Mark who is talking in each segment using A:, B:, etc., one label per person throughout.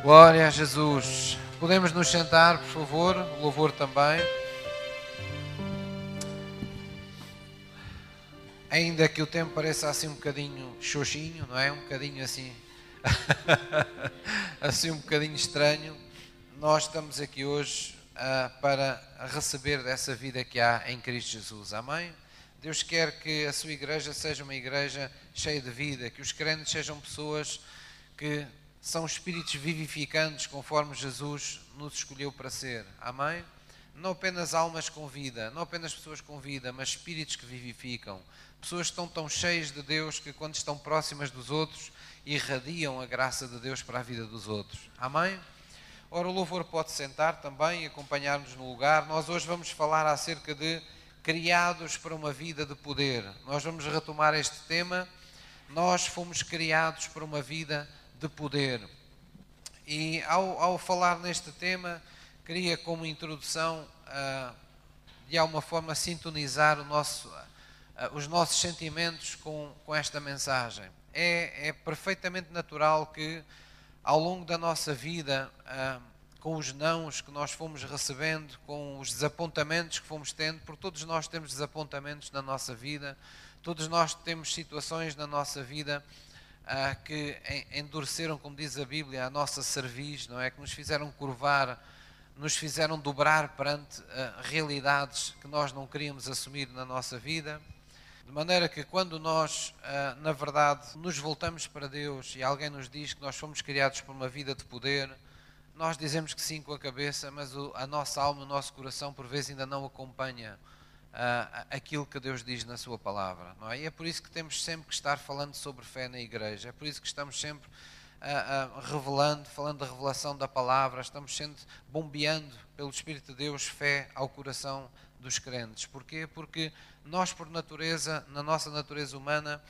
A: Glória a Jesus. Podemos nos sentar, por favor, louvor também. Ainda que o tempo pareça assim um bocadinho xoxinho, não é? Um bocadinho assim, assim um bocadinho estranho, nós estamos aqui hoje uh, para receber dessa vida que há em Cristo Jesus. Amém? Deus quer que a sua igreja seja uma igreja cheia de vida, que os crentes sejam pessoas que são espíritos vivificantes conforme Jesus nos escolheu para ser. Amém? Não apenas almas com vida, não apenas pessoas com vida, mas espíritos que vivificam. Pessoas que estão tão cheias de Deus que quando estão próximas dos outros irradiam a graça de Deus para a vida dos outros. Amém? Ora, o louvor pode sentar também e acompanhar-nos no lugar. Nós hoje vamos falar acerca de criados para uma vida de poder. Nós vamos retomar este tema. Nós fomos criados para uma vida de poder. E ao, ao falar neste tema, queria como introdução, uh, de alguma forma, sintonizar nosso, uh, os nossos sentimentos com, com esta mensagem. É, é, perfeitamente natural que, ao longo da nossa vida, com os nãos que nós fomos recebendo, com os desapontamentos que fomos tendo, porque todos nós temos desapontamentos na nossa vida, todos nós temos situações na nossa vida ah, que endureceram, como diz a Bíblia, a nossa cerviz, não é? Que nos fizeram curvar, nos fizeram dobrar perante ah, realidades que nós não queríamos assumir na nossa vida. De maneira que quando nós, ah, na verdade, nos voltamos para Deus e alguém nos diz que nós fomos criados por uma vida de poder, nós dizemos que sim com a cabeça, mas a nossa alma, o nosso coração, por vezes ainda não acompanha uh, aquilo que Deus diz na Sua palavra. Não é? E é por isso que temos sempre que estar falando sobre fé na igreja, é por isso que estamos sempre uh, uh, revelando, falando da revelação da palavra, estamos sempre bombeando pelo Espírito de Deus fé ao coração dos crentes. Porquê? Porque nós, por natureza, na nossa natureza humana,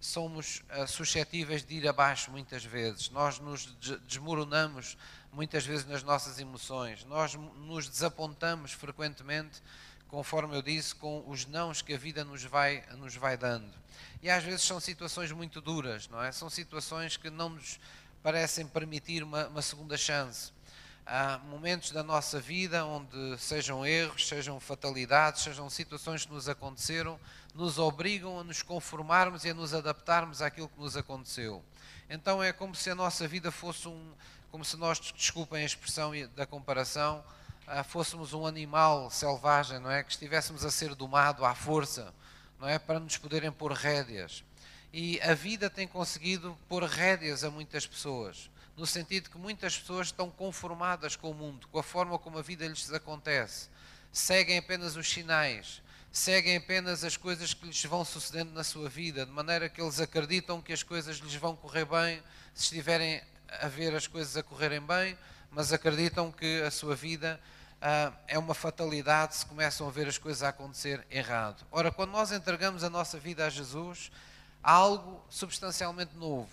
A: somos uh, suscetíveis de ir abaixo muitas vezes. Nós nos desmoronamos muitas vezes nas nossas emoções. Nós nos desapontamos frequentemente conforme eu disse, com os nãos que a vida nos vai, nos vai dando. E às vezes são situações muito duras, não é? São situações que não nos parecem permitir uma, uma segunda chance. Há momentos da nossa vida onde sejam erros, sejam fatalidades, sejam situações que nos aconteceram, nos obrigam a nos conformarmos e a nos adaptarmos àquilo que nos aconteceu. Então é como se a nossa vida fosse um, como se nós, desculpem a expressão da comparação, ah, fôssemos um animal selvagem, não é? Que estivéssemos a ser domado à força, não é? Para nos poderem pôr rédeas. E a vida tem conseguido pôr rédeas a muitas pessoas, no sentido que muitas pessoas estão conformadas com o mundo, com a forma como a vida lhes acontece. Seguem apenas os sinais, seguem apenas as coisas que lhes vão sucedendo na sua vida, de maneira que eles acreditam que as coisas lhes vão correr bem se estiverem a ver as coisas a correrem bem, mas acreditam que a sua vida uh, é uma fatalidade se começam a ver as coisas a acontecer errado. Ora, quando nós entregamos a nossa vida a Jesus, há algo substancialmente novo.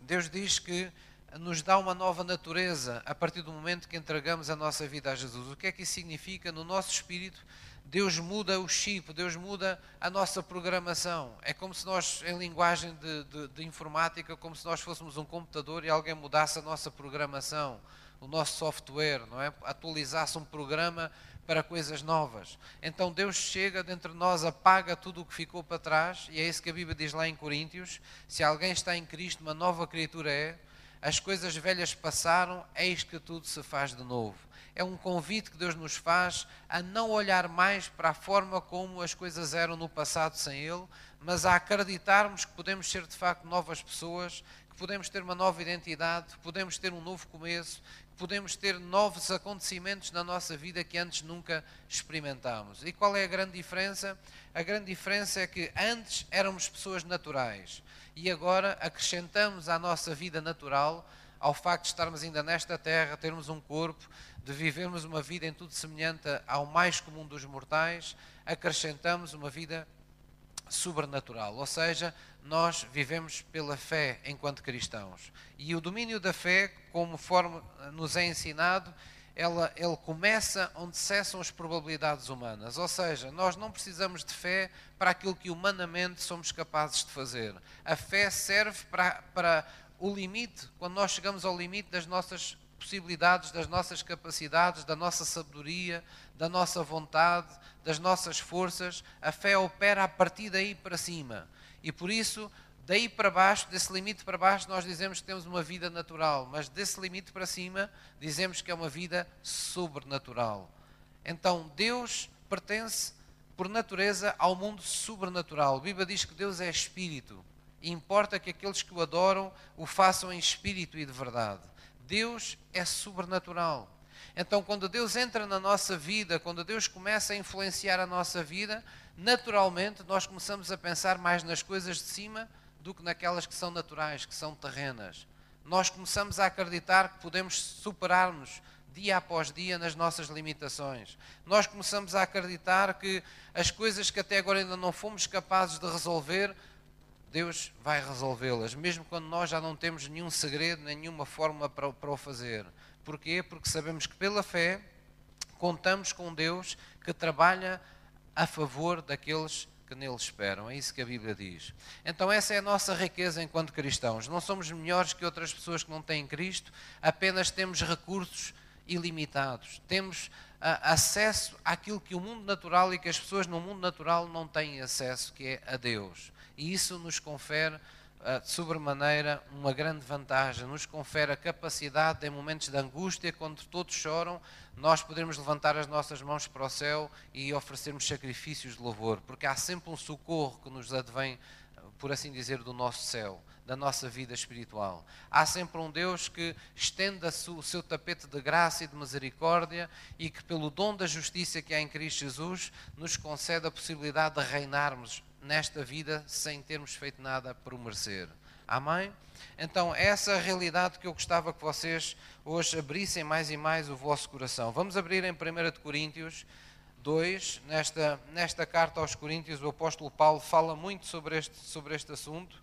A: Deus diz que nos dá uma nova natureza a partir do momento que entregamos a nossa vida a Jesus. O que é que isso significa? No nosso espírito, Deus muda o chip, Deus muda a nossa programação. É como se nós, em linguagem de, de, de informática, como se nós fôssemos um computador e alguém mudasse a nossa programação o nosso software, não é? Atualizasse um programa para coisas novas. Então Deus chega dentro de nós, apaga tudo o que ficou para trás, e é isso que a Bíblia diz lá em Coríntios: se alguém está em Cristo, uma nova criatura é, as coisas velhas passaram, eis que tudo se faz de novo. É um convite que Deus nos faz a não olhar mais para a forma como as coisas eram no passado sem Ele, mas a acreditarmos que podemos ser de facto novas pessoas, que podemos ter uma nova identidade, que podemos ter um novo começo, podemos ter novos acontecimentos na nossa vida que antes nunca experimentámos. E qual é a grande diferença? A grande diferença é que antes éramos pessoas naturais e agora acrescentamos à nossa vida natural, ao facto de estarmos ainda nesta terra, termos um corpo, de vivermos uma vida em tudo semelhante ao mais comum dos mortais, acrescentamos uma vida sobrenatural, ou seja, nós vivemos pela fé enquanto cristãos. E o domínio da fé, conforme nos é ensinado, ela, ele começa onde cessam as probabilidades humanas. Ou seja, nós não precisamos de fé para aquilo que humanamente somos capazes de fazer. A fé serve para, para o limite, quando nós chegamos ao limite das nossas possibilidades, das nossas capacidades, da nossa sabedoria, da nossa vontade, das nossas forças, a fé opera a partir daí para cima. E por isso, daí para baixo, desse limite para baixo, nós dizemos que temos uma vida natural, mas desse limite para cima, dizemos que é uma vida sobrenatural. Então, Deus pertence, por natureza, ao mundo sobrenatural. A Bíblia diz que Deus é espírito. E importa que aqueles que o adoram o façam em espírito e de verdade. Deus é sobrenatural. Então, quando Deus entra na nossa vida, quando Deus começa a influenciar a nossa vida, naturalmente nós começamos a pensar mais nas coisas de cima do que naquelas que são naturais, que são terrenas. Nós começamos a acreditar que podemos superar-nos dia após dia nas nossas limitações. Nós começamos a acreditar que as coisas que até agora ainda não fomos capazes de resolver, Deus vai resolvê-las, mesmo quando nós já não temos nenhum segredo, nenhuma forma para, para o fazer. Porquê? Porque sabemos que pela fé contamos com Deus que trabalha a favor daqueles que nele esperam. É isso que a Bíblia diz. Então, essa é a nossa riqueza enquanto cristãos. Não somos melhores que outras pessoas que não têm Cristo, apenas temos recursos ilimitados. Temos uh, acesso àquilo que o mundo natural e que as pessoas no mundo natural não têm acesso, que é a Deus e isso nos confere uh, de sobremaneira uma grande vantagem, nos confere a capacidade em momentos de angústia, quando todos choram, nós podemos levantar as nossas mãos para o céu e oferecermos sacrifícios de louvor, porque há sempre um socorro que nos advém, por assim dizer, do nosso céu da nossa vida espiritual. Há sempre um Deus que estende o seu tapete de graça e de misericórdia e que, pelo dom da justiça que há em Cristo Jesus, nos concede a possibilidade de reinarmos nesta vida sem termos feito nada por merecer. Amém? Então, essa é a realidade que eu gostava que vocês hoje abrissem mais e mais o vosso coração. Vamos abrir em 1 Coríntios 2, nesta, nesta carta aos Coríntios, o apóstolo Paulo fala muito sobre este, sobre este assunto.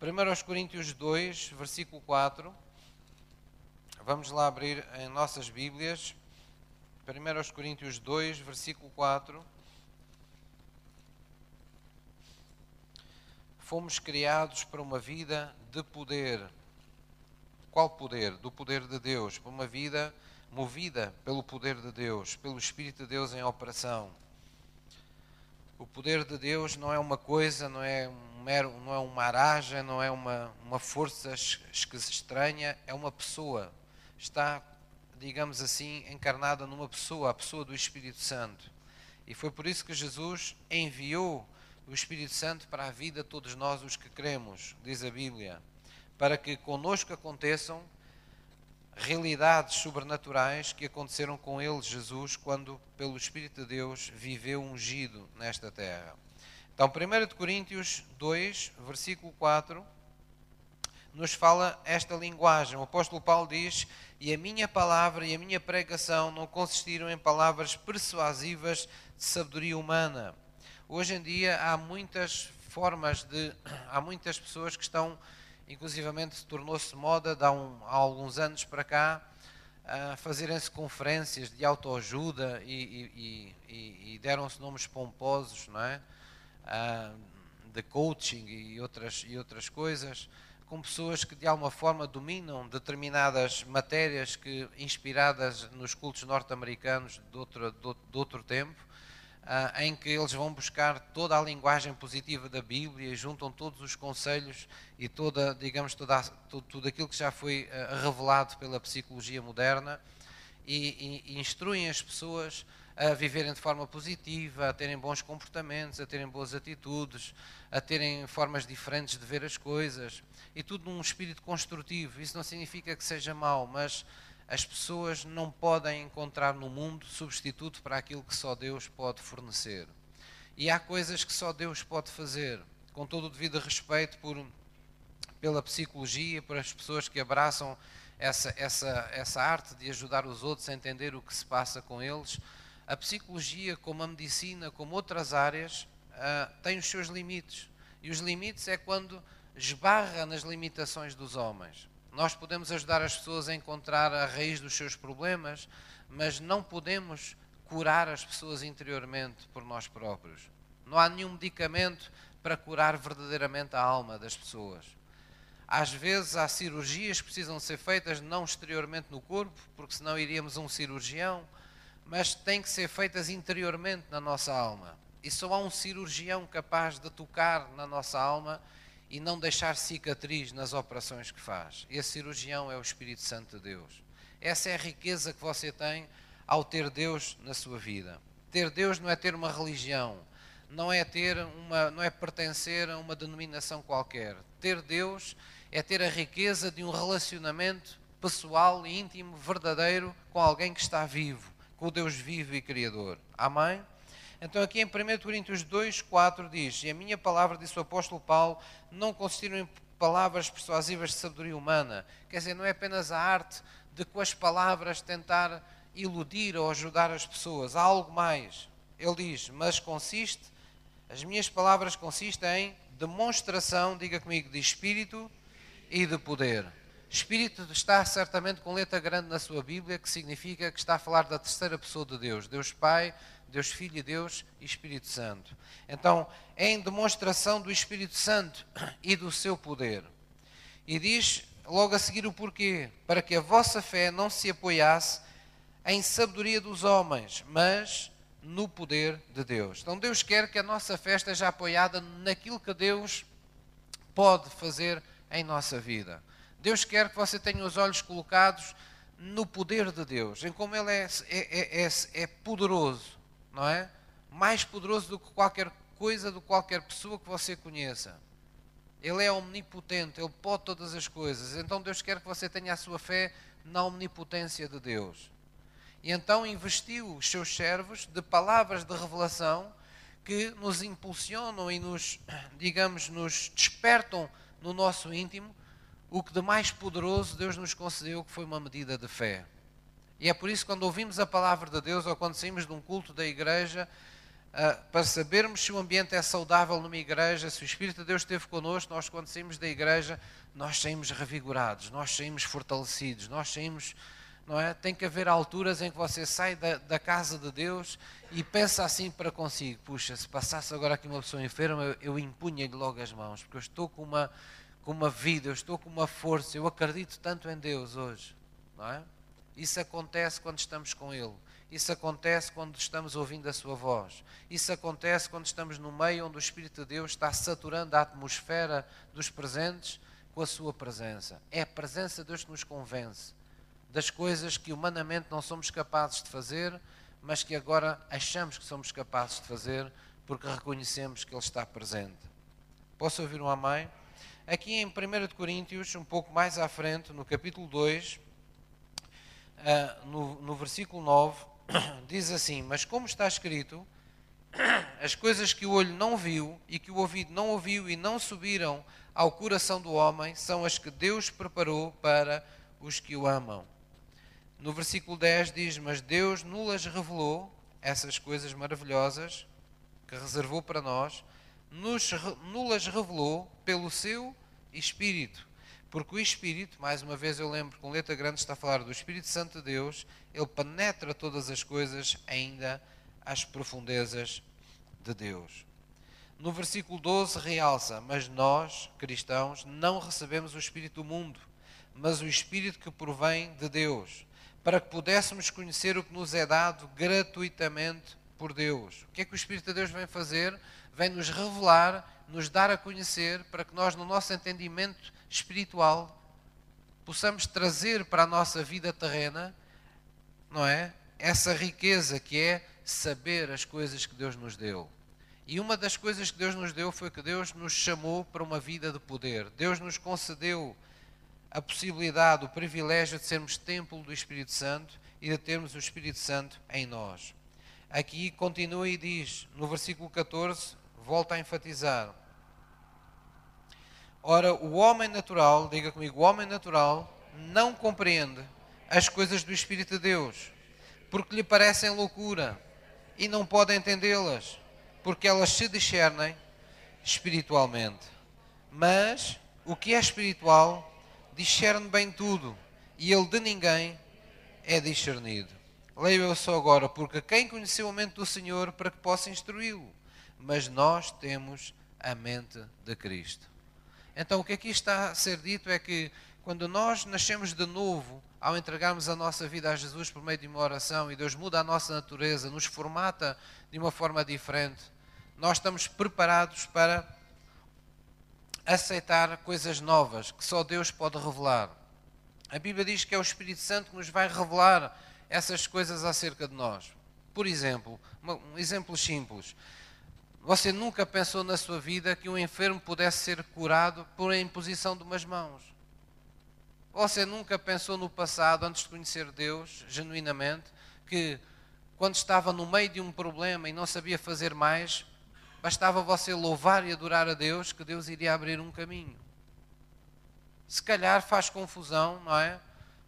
A: 1 Coríntios 2, versículo 4. Vamos lá abrir em nossas Bíblias. 1 Coríntios 2, versículo 4. Fomos criados para uma vida de poder. Qual poder? Do poder de Deus, para uma vida movida pelo poder de Deus, pelo Espírito de Deus em operação. O poder de Deus não é uma coisa, não é um mero, não é uma aragem, não é uma, uma força que se estranha, é uma pessoa. Está, digamos assim, encarnada numa pessoa, a pessoa do Espírito Santo. E foi por isso que Jesus enviou o Espírito Santo para a vida de todos nós os que cremos, diz a Bíblia, para que conosco aconteçam realidades sobrenaturais que aconteceram com ele, Jesus, quando, pelo Espírito de Deus, viveu ungido nesta terra. Então, 1 Coríntios 2, versículo 4, nos fala esta linguagem. O apóstolo Paulo diz: E a minha palavra e a minha pregação não consistiram em palavras persuasivas de sabedoria humana Hoje em dia há muitas formas de. Há muitas pessoas que estão, inclusivamente tornou-se moda há, um, há, alguns anos para cá, a fazerem-se conferências de autoajuda e, e, e, e deram-se nomes pomposos, não é? de coaching e outras, e outras coisas, com pessoas que de alguma forma dominam determinadas matérias que, inspiradas nos cultos norte-americanos de outro, de outro tempo uh, em que eles vão buscar toda a linguagem positiva da Bíblia, juntam todos os conselhos e toda, digamos, toda, tudo, tudo aquilo que já foi uh, revelado pela psicologia moderna e, e, e instruem as pessoas a viverem de forma positiva, a terem bons comportamentos, a terem boas atitudes, a terem formas diferentes de ver as coisas e tudo num espírito construtivo. Isso não significa que seja mau, mas as pessoas não podem encontrar no mundo substituto para aquilo que só Deus pode fornecer. E há coisas que só Deus pode fazer, com todo o devido respeito por, pela psicologia, por as pessoas que abraçam essa, essa, essa arte de ajudar os outros a entender o que se passa com eles. A psicologia, como a medicina, como outras áreas, uh, tem os seus limites. E os limites é quando esbarra nas limitações dos homens. Nós podemos ajudar as pessoas a encontrar a raiz dos seus problemas, mas não podemos curar as pessoas interiormente por nós próprios. Não há nenhum medicamento para curar verdadeiramente a alma das pessoas. Às vezes há cirurgias que precisam ser feitas não exteriormente no corpo, porque senão iríamos a um cirurgião, mas têm que ser feitas interiormente na nossa alma. E só há um cirurgião capaz de tocar na nossa alma e não deixar cicatriz nas operações que faz. Esse cirurgião é o Espírito Santo de Deus. Essa é a riqueza que você tem ao ter Deus na sua vida. Ter Deus não é ter uma religião, não é ter uma, não é pertencer a uma denominação qualquer. Ter Deus é ter a riqueza de um relacionamento pessoal e íntimo, verdadeiro, com alguém que está vivo, com o Deus vivo e criador. Amém? Então aqui em 1 Coríntios 2, 4 diz, e a minha palavra, disse o apóstolo Paulo, não consistiram em palavras persuasivas de sabedoria humana. Quer dizer, não é apenas a arte de com as palavras tentar iludir ou ajudar as pessoas. Há algo mais. Ele diz, mas consiste, as minhas palavras consistem em demonstração, diga comigo, de espírito e de poder. Espírito está certamente com letra grande na sua Bíblia, que significa que está a falar da terceira pessoa de Deus, Deus Pai, Deus Filho Deus e Espírito Santo. Então, é em demonstração do Espírito Santo e do seu poder. E diz logo a seguir o porquê: para que a vossa fé não se apoiasse em sabedoria dos homens, mas no poder de Deus. Então, Deus quer que a nossa fé esteja apoiada naquilo que Deus pode fazer em nossa vida. Deus quer que você tenha os olhos colocados no poder de Deus, em como Ele é, é, é, é, poderoso, não é? Mais poderoso do que qualquer coisa, do que qualquer pessoa que você conheça. Ele é omnipotente, Ele pode todas as coisas. Então Deus quer que você tenha a sua fé na omnipotência de Deus. E então investiu os seus servos de palavras de revelação que nos impulsionam e nos, digamos, nos despertam no nosso íntimo o que de mais poderoso Deus nos concedeu, que foi uma medida de fé. E é por isso que quando ouvimos a palavra de Deus ou quando saímos de um culto da igreja, uh, para sabermos se o ambiente é saudável numa igreja, se o Espírito de Deus esteve connosco, nós quando saímos da igreja, nós saímos revigorados, nós saímos fortalecidos, nós saímos, não é? Tem que haver alturas em que você sai da, da casa de Deus e pensa assim para consigo, puxa, se passasse agora aqui uma pessoa enferma, eu, eu impunha-lhe logo as mãos, porque eu estou com uma com uma vida, eu estou com uma força, eu acredito tanto em Deus hoje, não é? Isso acontece quando estamos com Ele. Isso acontece quando estamos ouvindo a Sua voz. Isso acontece quando estamos no meio onde o Espírito de Deus está saturando a atmosfera dos presentes com a Sua presença. É a presença de Deus que nos convence das coisas que humanamente não somos capazes de fazer, mas que agora achamos que somos capazes de fazer porque reconhecemos que Ele está presente. Posso ouvir um amém? Aqui em 1 Coríntios, um pouco mais à frente, no capítulo 2, ah, no, no versículo 9, diz assim: Mas como está escrito, as coisas que o olho não viu e que o ouvido não ouviu e não subiram ao coração do homem são as que Deus preparou para os que o amam. No versículo 10 diz: Mas Deus nulas revelou, essas coisas maravilhosas que reservou para nós, nos, nulas revelou pelo seu Espírito. Porque o Espírito, mais uma vez eu lembro com letra grande está a falar do Espírito Santo de Deus, ele penetra todas as coisas, ainda às profundezas de Deus. No versículo 12 realça: Mas nós, cristãos, não recebemos o Espírito do mundo, mas o Espírito que provém de Deus, para que pudéssemos conhecer o que nos é dado gratuitamente por Deus. O que é que o Espírito de Deus vem fazer? Vem nos revelar nos dar a conhecer para que nós, no nosso entendimento espiritual, possamos trazer para a nossa vida terrena, não é? Essa riqueza que é saber as coisas que Deus nos deu. E uma das coisas que Deus nos deu foi que Deus nos chamou para uma vida de poder. Deus nos concedeu a possibilidade, o privilégio de sermos templo do Espírito Santo e de termos o Espírito Santo em nós. Aqui continua e diz, no versículo 14, volta a enfatizar. Ora, o homem natural, diga comigo, o homem natural não compreende as coisas do Espírito de Deus, porque lhe parecem loucura e não pode entendê-las, porque elas se discernem espiritualmente. Mas o que é espiritual discerne bem tudo, e ele de ninguém é discernido. Leio eu só agora, porque quem conheceu a mente do Senhor para que possa instruí-lo? Mas nós temos a mente de Cristo. Então, o que aqui está a ser dito é que quando nós nascemos de novo, ao entregarmos a nossa vida a Jesus por meio de uma oração e Deus muda a nossa natureza, nos formata de uma forma diferente, nós estamos preparados para aceitar coisas novas que só Deus pode revelar. A Bíblia diz que é o Espírito Santo que nos vai revelar essas coisas acerca de nós. Por exemplo, um exemplo simples. Você nunca pensou na sua vida que um enfermo pudesse ser curado por a imposição de umas mãos? Você nunca pensou no passado, antes de conhecer Deus, genuinamente, que quando estava no meio de um problema e não sabia fazer mais, bastava você louvar e adorar a Deus, que Deus iria abrir um caminho? Se calhar faz confusão, não é?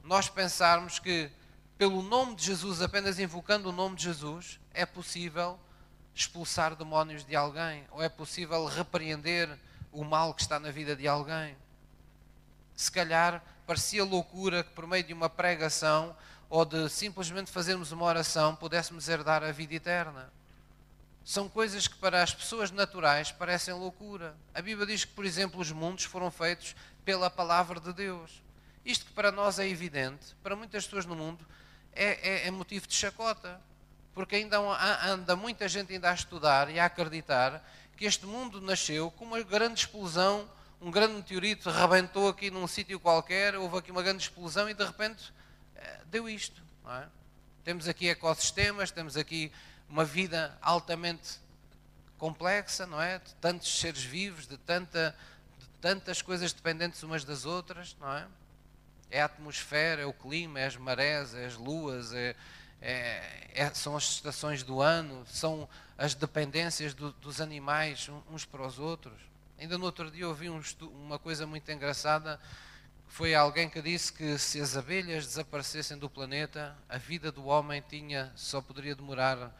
A: Nós pensarmos que, pelo nome de Jesus, apenas invocando o nome de Jesus, é possível expulsar demónios de alguém, ou é possível repreender o mal que está na vida de alguém. Se calhar parecia loucura que por meio de uma pregação ou de simplesmente fazermos uma oração pudéssemos herdar a vida eterna. São coisas que para as pessoas naturais parecem loucura. A Bíblia diz que, por exemplo, os mundos foram feitos pela palavra de Deus. Isto que para nós é evidente, para muitas pessoas no mundo é, é, é motivo de chacota porque ainda anda muita gente ainda a estudar e a acreditar que este mundo nasceu com uma grande explosão, um grande meteorito rebentou aqui num sítio qualquer, houve aqui uma grande explosão e de repente eh, deu isto. É? Temos aqui ecossistemas, temos aqui uma vida altamente complexa, não é? De tantos seres vivos, de, tanta, de tantas coisas dependentes umas das outras, não é? É a atmosfera, é o clima, é as marés, é as luas, é, é, é, são as estações do ano, são as dependências do, dos animais uns para os outros. Ainda no outro dia ouvi um, uma coisa muito engraçada. Foi alguém que disse que se as abelhas desaparecessem do planeta, a vida do homem tinha, só poderia demorar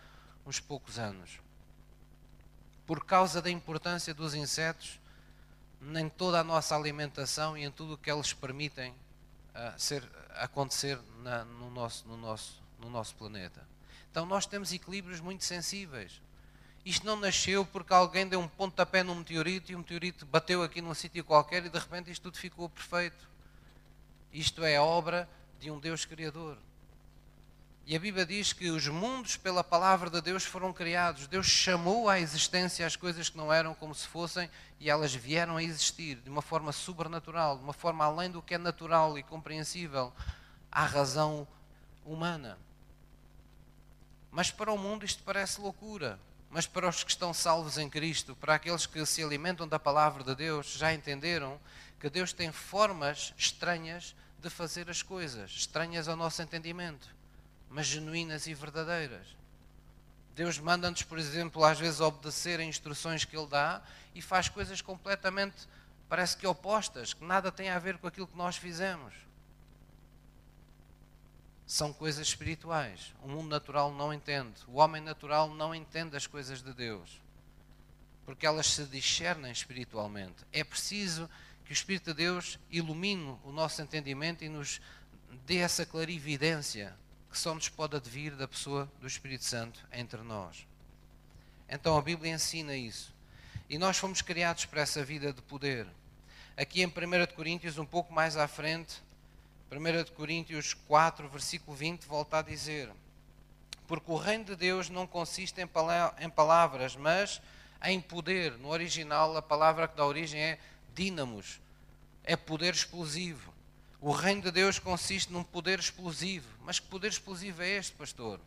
A: uns poucos anos. Por causa da importância dos insetos, em toda a nossa alimentação e em tudo o que eles permitem uh, ser, acontecer na, no, nosso, no, nosso, no nosso planeta. Então nós temos equilíbrios muito sensíveis. Isto não nasceu porque alguém deu um pontapé num meteorito e o meteorito bateu aqui num sítio qualquer e de repente isto tudo ficou perfeito. Isto é obra de um Deus Criador. E a Bíblia diz que os mundos, pela palavra de Deus, foram criados. Deus chamou à existência as coisas que não eram como se fossem e elas vieram a existir de uma forma sobrenatural, de uma forma além do que é natural e compreensível à razão humana. Mas para o mundo isto parece loucura. Mas para os que estão salvos em Cristo, para aqueles que se alimentam da palavra de Deus, já entenderam que Deus tem formas estranhas de fazer as coisas, estranhas ao nosso entendimento, mas genuínas e verdadeiras. Deus manda-nos, por exemplo, às vezes obedecer a instruções que Ele dá e faz coisas completamente, parece que opostas, que nada têm a ver com aquilo que nós fizemos são coisas espirituais. O mundo natural não entende. O homem natural não entende as coisas de Deus. Porque elas se discernem espiritualmente. É preciso que o Espírito de Deus ilumine o nosso entendimento e nos dê essa clarividência que só nos pode advir da pessoa do Espírito Santo entre nós. Então a Bíblia ensina isso. E nós fomos criados para essa vida de poder. Aqui em 1 Coríntios, um pouco mais à frente, 1 Coríntios 4, versículo 20, volta a dizer: Porque o reino de Deus não consiste em palavras, mas em poder. No original, a palavra que dá origem é dínamos, é poder explosivo. O reino de Deus consiste num poder explosivo. Mas que poder explosivo é este, pastor?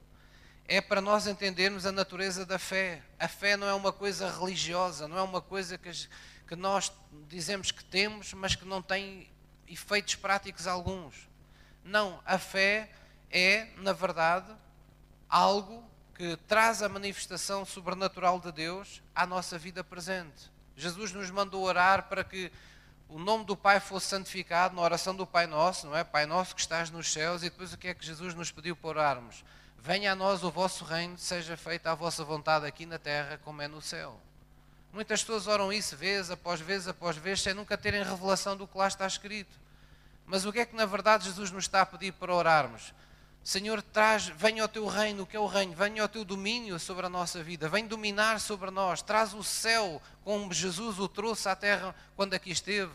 A: É para nós entendermos a natureza da fé. A fé não é uma coisa religiosa, não é uma coisa que, que nós dizemos que temos, mas que não tem efeitos práticos alguns. Não, a fé é, na verdade, algo que traz a manifestação sobrenatural de Deus à nossa vida presente. Jesus nos mandou orar para que o nome do Pai fosse santificado na oração do Pai Nosso, não é? Pai Nosso que estás nos céus, e depois o que é que Jesus nos pediu para orarmos? Venha a nós o vosso reino, seja feita a vossa vontade aqui na terra como é no céu. Muitas pessoas oram isso vez após vez após vez, sem nunca terem revelação do que lá está escrito. Mas o que é que na verdade Jesus nos está a pedir para orarmos? Senhor, traz, venha ao teu reino, o que é o reino? Venha ao teu domínio sobre a nossa vida, vem dominar sobre nós, traz o céu como Jesus o trouxe à terra quando aqui esteve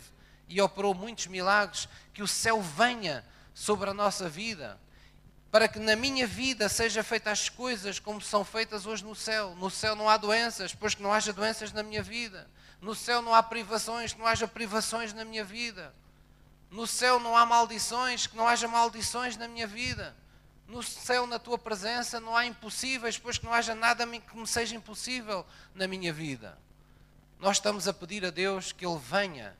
A: e operou muitos milagres, que o céu venha sobre a nossa vida, para que na minha vida seja feitas as coisas como são feitas hoje no céu. No céu não há doenças, pois que não haja doenças na minha vida. No céu não há privações, que não haja privações na minha vida. No céu não há maldições, que não haja maldições na minha vida. No céu, na tua presença, não há impossíveis, pois que não haja nada que me seja impossível na minha vida. Nós estamos a pedir a Deus que Ele venha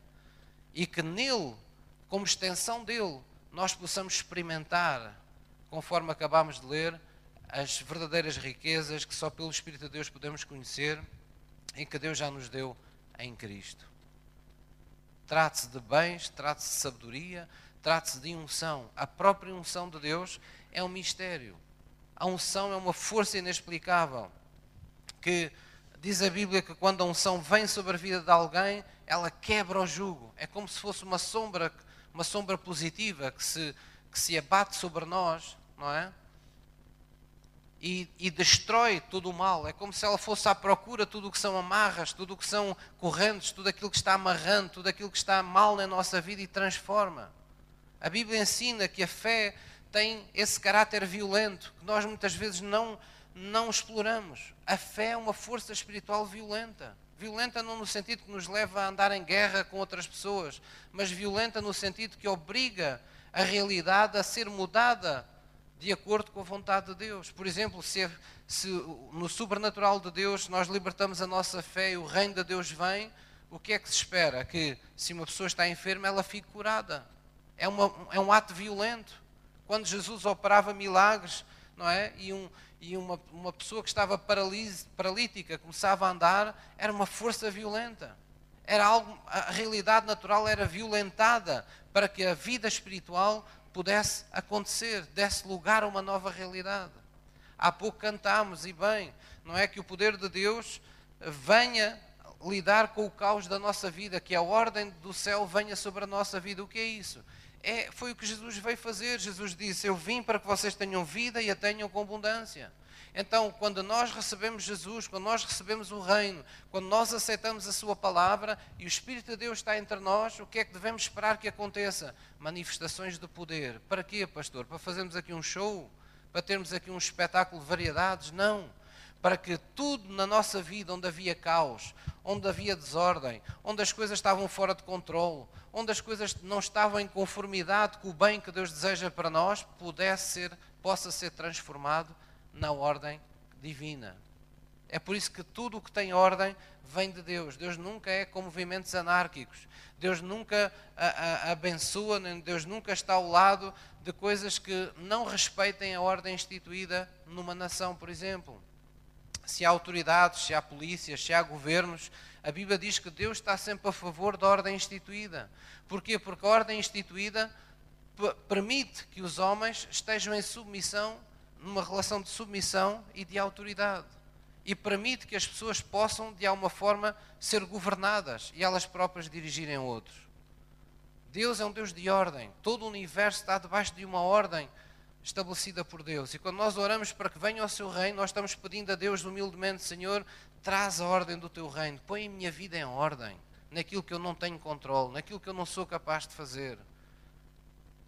A: e que nele, como extensão dele, nós possamos experimentar, conforme acabámos de ler, as verdadeiras riquezas que só pelo Espírito de Deus podemos conhecer e que Deus já nos deu em Cristo. Trate-se de bens, trate-se de sabedoria, trate-se de unção. A própria unção de Deus é um mistério. A unção é uma força inexplicável que diz a Bíblia que quando a unção vem sobre a vida de alguém, ela quebra o jugo. É como se fosse uma sombra, uma sombra positiva que se, que se abate sobre nós, não é? E, e, destrói todo o mal. É como se ela fosse à procura tudo o que são amarras, tudo o que são correntes, tudo aquilo que está amarrando, tudo aquilo que está mal na nossa vida e transforma. A Bíblia ensina que a fé tem esse caráter violento que nós muitas vezes não, não exploramos. A fé é uma força espiritual violenta. Violenta não no sentido que nos leva a andar em guerra com outras pessoas, mas violenta no sentido que obriga a realidade a ser mudada de acordo com a vontade de Deus. Por exemplo, se, se no sobrenatural de Deus nós libertamos a nossa fé e o reino de Deus vem, o que é que se espera? Que se uma pessoa está enferma, ela fique curada. É, uma, é um ato violento quando Jesus operava milagres, não é? E, um, e uma, uma pessoa que estava paralítica começava a andar, era uma força violenta. Era algo, a realidade natural era violentada para que a vida espiritual pudesse acontecer, desse lugar a uma nova realidade. Há pouco cantámos, e bem, não é que o poder de Deus venha lidar com o caos da nossa vida, que a ordem do céu venha sobre a nossa vida. O que é isso? é, foi o que Jesus veio fazer. Jesus disse: Eu vim para que vocês tenham vida e a tenham com abundância. Então, quando nós recebemos Jesus, quando nós recebemos o Reino, quando nós aceitamos a Sua palavra e o Espírito de Deus está entre nós, o que é que devemos esperar que aconteça? Manifestações de poder. Para quê, pastor? Para fazermos aqui um show? Para termos aqui um espetáculo de variedades? Não para que tudo na nossa vida onde havia caos, onde havia desordem, onde as coisas estavam fora de controle, onde as coisas não estavam em conformidade com o bem que Deus deseja para nós, pudesse ser, possa ser transformado na ordem divina. É por isso que tudo o que tem ordem vem de Deus. Deus nunca é com movimentos anárquicos. Deus nunca a, a, abençoa, Deus nunca está ao lado de coisas que não respeitem a ordem instituída numa nação, por exemplo se há autoridades, se há polícias, se há governos, a Bíblia diz que Deus está sempre a favor da ordem instituída. Porquê? Porque a ordem instituída permite que os homens estejam em submissão, numa relação de submissão e de autoridade. E permite que as pessoas possam, de alguma forma, ser governadas e elas próprias dirigirem outros. Deus é um Deus de ordem. Todo o universo está debaixo de uma ordem estabelecida por Deus. E quando nós oramos para que venha o seu reino, nós estamos pedindo a Deus humildemente, Senhor, traz a ordem do teu reino, põe a minha vida em ordem, naquilo que eu não tenho controle, naquilo que eu não sou capaz de fazer.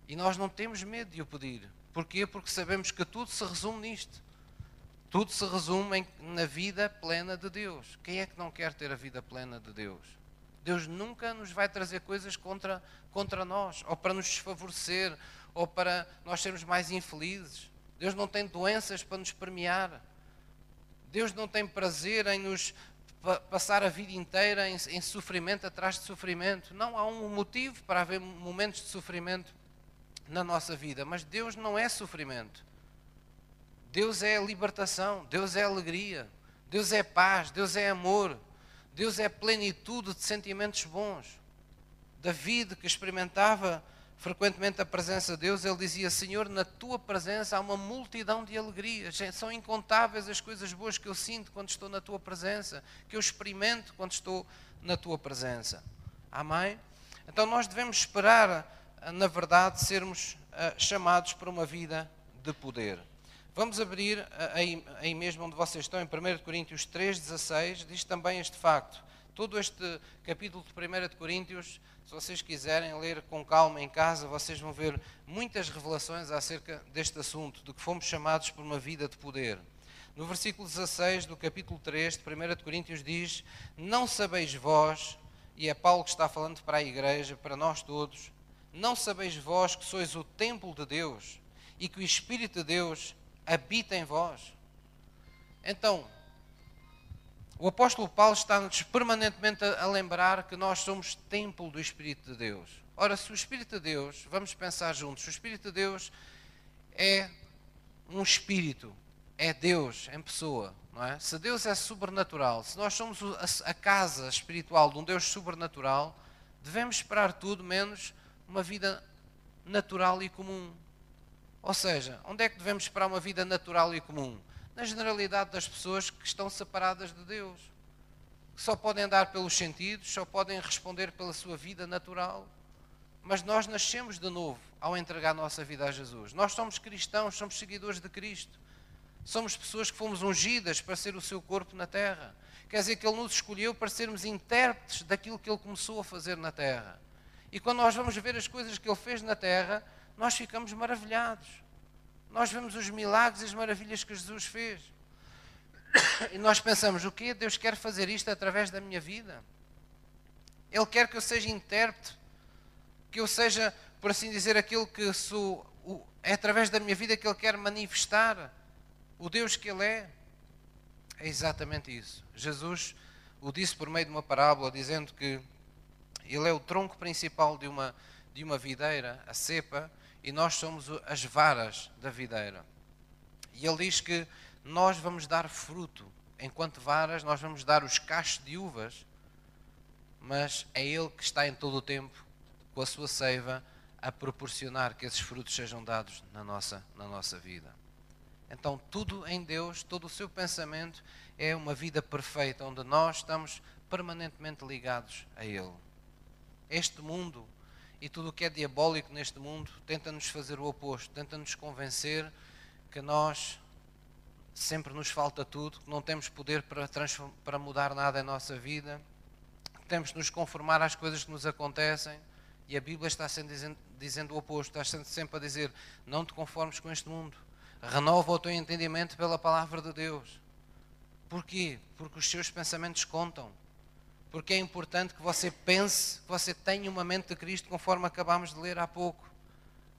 A: E nós não temos medo de o pedir. Porquê? Porque sabemos que tudo se resume nisto. Tudo se resume em, na vida plena de Deus. Quem é que não quer ter a vida plena de Deus? Deus nunca nos vai trazer coisas contra, contra nós, ou para nos desfavorecer, ou para nós sermos mais infelizes. Deus não tem doenças para nos premiar. Deus não tem prazer em nos passar a vida inteira em, em, sofrimento atrás de sofrimento. Não há um motivo para haver momentos de sofrimento na nossa vida, mas Deus não é sofrimento. Deus é libertação, Deus é alegria, Deus é paz, Deus é amor, Deus é plenitude de sentimentos bons. David, que experimentava frequentemente a presença de Deus, ele dizia: Senhor, na tua presença há uma multidão de alegrias, são incontáveis as coisas boas que eu sinto quando estou na tua presença, que eu experimento quando estou na tua presença. Amém? Então nós devemos esperar, na verdade, sermos uh, chamados para uma vida de poder. Vamos abrir aí, aí mesmo onde vocês estão, em 1 Coríntios 3,16, diz também este facto. Todo este capítulo de 1 Coríntios, se vocês quiserem ler com calma em casa, vocês vão ver muitas revelações acerca deste assunto, de que fomos chamados por uma vida de poder. No versículo 16 do capítulo 3 de 1 Coríntios diz: Não sabeis vós, e é Paulo que está falando para a igreja, para nós todos, não sabeis vós que sois o templo de Deus e que o Espírito de Deus habita em vós? Então, o apóstolo Paulo está-nos permanentemente a lembrar que nós somos templo do Espírito de Deus. Ora, se o Espírito de Deus, vamos pensar juntos, o Espírito de Deus é um Espírito, é Deus em pessoa, não é? Se Deus é sobrenatural, se nós somos a casa espiritual de um Deus sobrenatural, devemos esperar tudo menos uma vida natural e comum. Ou seja, onde é que devemos esperar uma vida natural e comum? Na generalidade das pessoas que estão separadas de Deus, que só podem andar pelos sentidos, só podem responder pela sua vida natural. Mas nós nascemos de novo ao entregar a nossa vida a Jesus. Nós somos cristãos, somos seguidores de Cristo. Somos pessoas que fomos ungidas para ser o seu corpo na terra. Quer dizer que Ele nos escolheu para sermos intérpretes daquilo que Ele começou a fazer na terra. E quando nós vamos ver as coisas que Ele fez na terra, nós ficamos maravilhados. Nós vemos os milagres e as maravilhas que Jesus fez. E nós pensamos: o que Deus quer fazer isto através da minha vida? Ele quer que eu seja intérprete, que eu seja, por assim dizer, aquilo que sou, é através da minha vida que Ele quer manifestar o Deus que Ele é. É exatamente isso. Jesus o disse por meio de uma parábola, dizendo que ele é o tronco principal de uma, de uma videira, a cepa, e nós somos as varas da videira. E ele diz que nós vamos dar fruto, enquanto varas, nós vamos dar os cachos de uvas, mas é ele que está em todo o tempo, com a sua seiva, a proporcionar que esses frutos sejam dados na nossa, na nossa vida. Então, tudo em Deus, todo o seu pensamento é uma vida perfeita, onde nós estamos permanentemente ligados a Ele. Este mundo e tudo o que é diabólico neste mundo tenta-nos fazer o oposto, tenta-nos convencer que nós sempre nos falta tudo, que não temos poder para, para mudar nada em nossa vida, que temos de nos conformar às coisas que nos acontecem. E a Bíblia está sempre dizendo, dizendo o oposto, está sempre a dizer: não te conformes com este mundo, renova o teu entendimento pela palavra de Deus. Porquê? Porque os seus pensamentos contam porque é importante que você pense, que você tenha uma mente de Cristo, conforme acabámos de ler há pouco.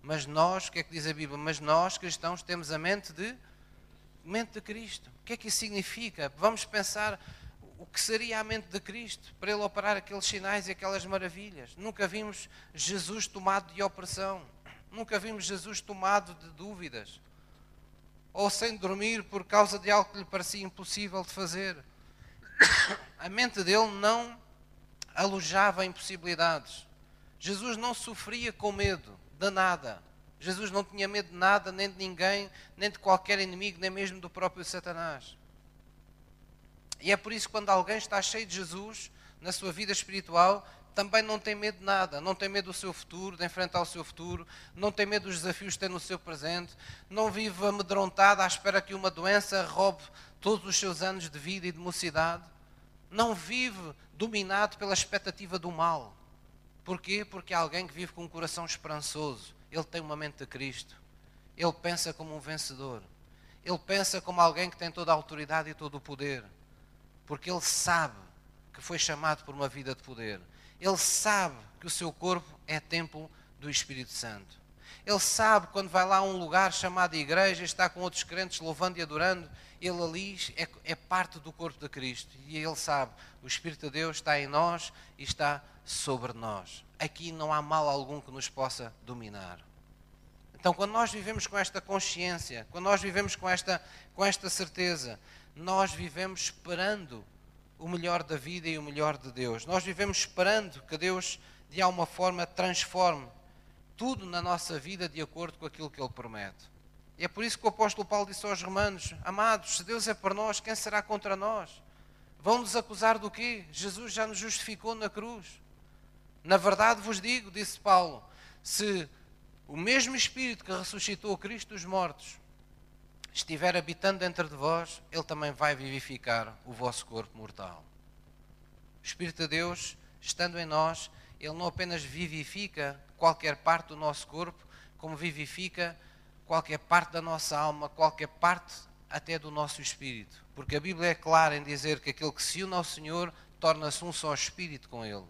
A: Mas nós, o que é que diz a Bíblia? Mas nós, cristãos, temos a mente de mente de Cristo. O que é que isso significa? Vamos pensar o que seria a mente de Cristo para ele operar aqueles sinais e aquelas maravilhas. Nunca vimos Jesus tomado de opressão. Nunca vimos Jesus tomado de dúvidas. Ou sem dormir por causa de algo que lhe parecia impossível de fazer a mente dele não alojava impossibilidades. Jesus não sofria com medo de nada. Jesus não tinha medo de nada, nem de ninguém, nem de qualquer inimigo, nem mesmo do próprio Satanás. E é por isso que quando alguém está cheio de Jesus na sua vida espiritual, também não tem medo de nada, não tem medo do seu futuro, de enfrentar o seu futuro, não tem medo dos desafios que tem no seu presente, não vive amedrontado à espera que uma doença roube todos os seus anos de vida e de mocidade não vive dominado pela expectativa do mal. Porquê? Porque é alguém que vive com um coração esperançoso. Ele tem uma mente de Cristo. Ele pensa como um vencedor. Ele pensa como alguém que tem toda a autoridade e todo o poder. Porque ele sabe que foi chamado por uma vida de poder. Ele sabe que o seu corpo é templo do Espírito Santo. Ele sabe quando vai lá a um lugar chamado igreja, está com outros crentes louvando e adorando, ele ali é, é parte do corpo de Cristo. E ele sabe, o Espírito de Deus está em nós e está sobre nós. Aqui não há mal algum que nos possa dominar. Então, quando nós vivemos com esta consciência, quando nós vivemos com esta, com esta certeza, nós vivemos esperando o melhor da vida e o melhor de Deus. Nós vivemos esperando que Deus, de alguma forma, transforme tudo na nossa vida de acordo com aquilo que Ele promete. E é por isso que o apóstolo Paulo disse aos romanos: Amados, se Deus é por nós, quem será contra nós? Vão nos acusar do quê? Jesus já nos justificou na cruz. Na verdade vos digo, disse Paulo, se o mesmo Espírito que ressuscitou Cristo dos mortos estiver habitando dentro de vós, Ele também vai vivificar o vosso corpo mortal. O Espírito de Deus, estando em nós, Ele não apenas vivifica qualquer parte do nosso corpo, como vivifica qualquer parte da nossa alma, qualquer parte até do nosso espírito. Porque a Bíblia é clara em dizer que aquele que se une ao Senhor torna-se um só espírito com Ele.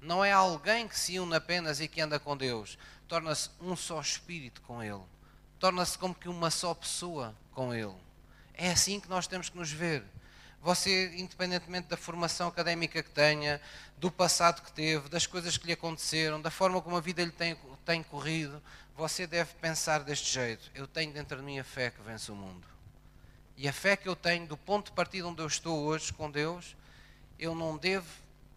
A: Não é alguém que se une apenas e que anda com Deus, torna-se um só espírito com Ele. Torna-se como que uma só pessoa com Ele. É assim que nós temos que nos ver. Você, independentemente da formação académica que tenha, do passado que teve, das coisas que lhe aconteceram, da forma como a vida lhe tem, tem corrido, você deve pensar deste jeito: eu tenho dentro de mim a fé que vence o mundo. E a fé que eu tenho, do ponto de partida onde eu estou hoje com Deus, eu não devo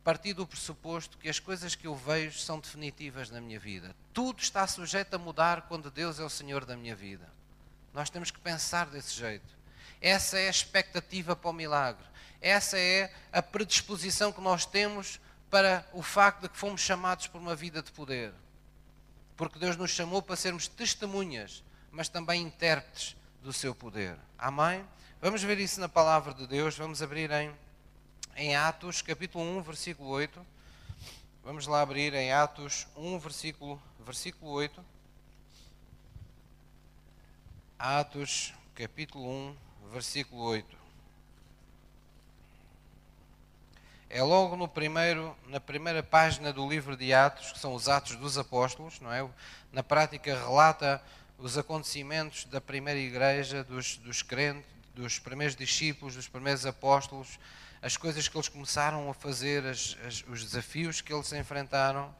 A: partir do pressuposto que as coisas que eu vejo são definitivas na minha vida. Tudo está sujeito a mudar quando Deus é o Senhor da minha vida. Nós temos que pensar desse jeito. Essa é a expectativa para o milagre. Essa é a predisposição que nós temos para o facto de que fomos chamados por uma vida de poder. Porque Deus nos chamou para sermos testemunhas, mas também intérpretes do seu poder. Amém? Vamos ver isso na palavra de Deus. Vamos abrir em, em Atos, capítulo 1, versículo 8. Vamos lá abrir em Atos 1, versículo, versículo 8. Atos, capítulo 1, versículo 8. É logo no primeiro, na primeira página do livro de Atos, que são os Atos dos Apóstolos, não é? Na prática relata os acontecimentos da primeira igreja, dos, dos crentes, dos primeiros discípulos, dos primeiros apóstolos, as coisas que eles começaram a fazer, as, as, os desafios que eles enfrentaram.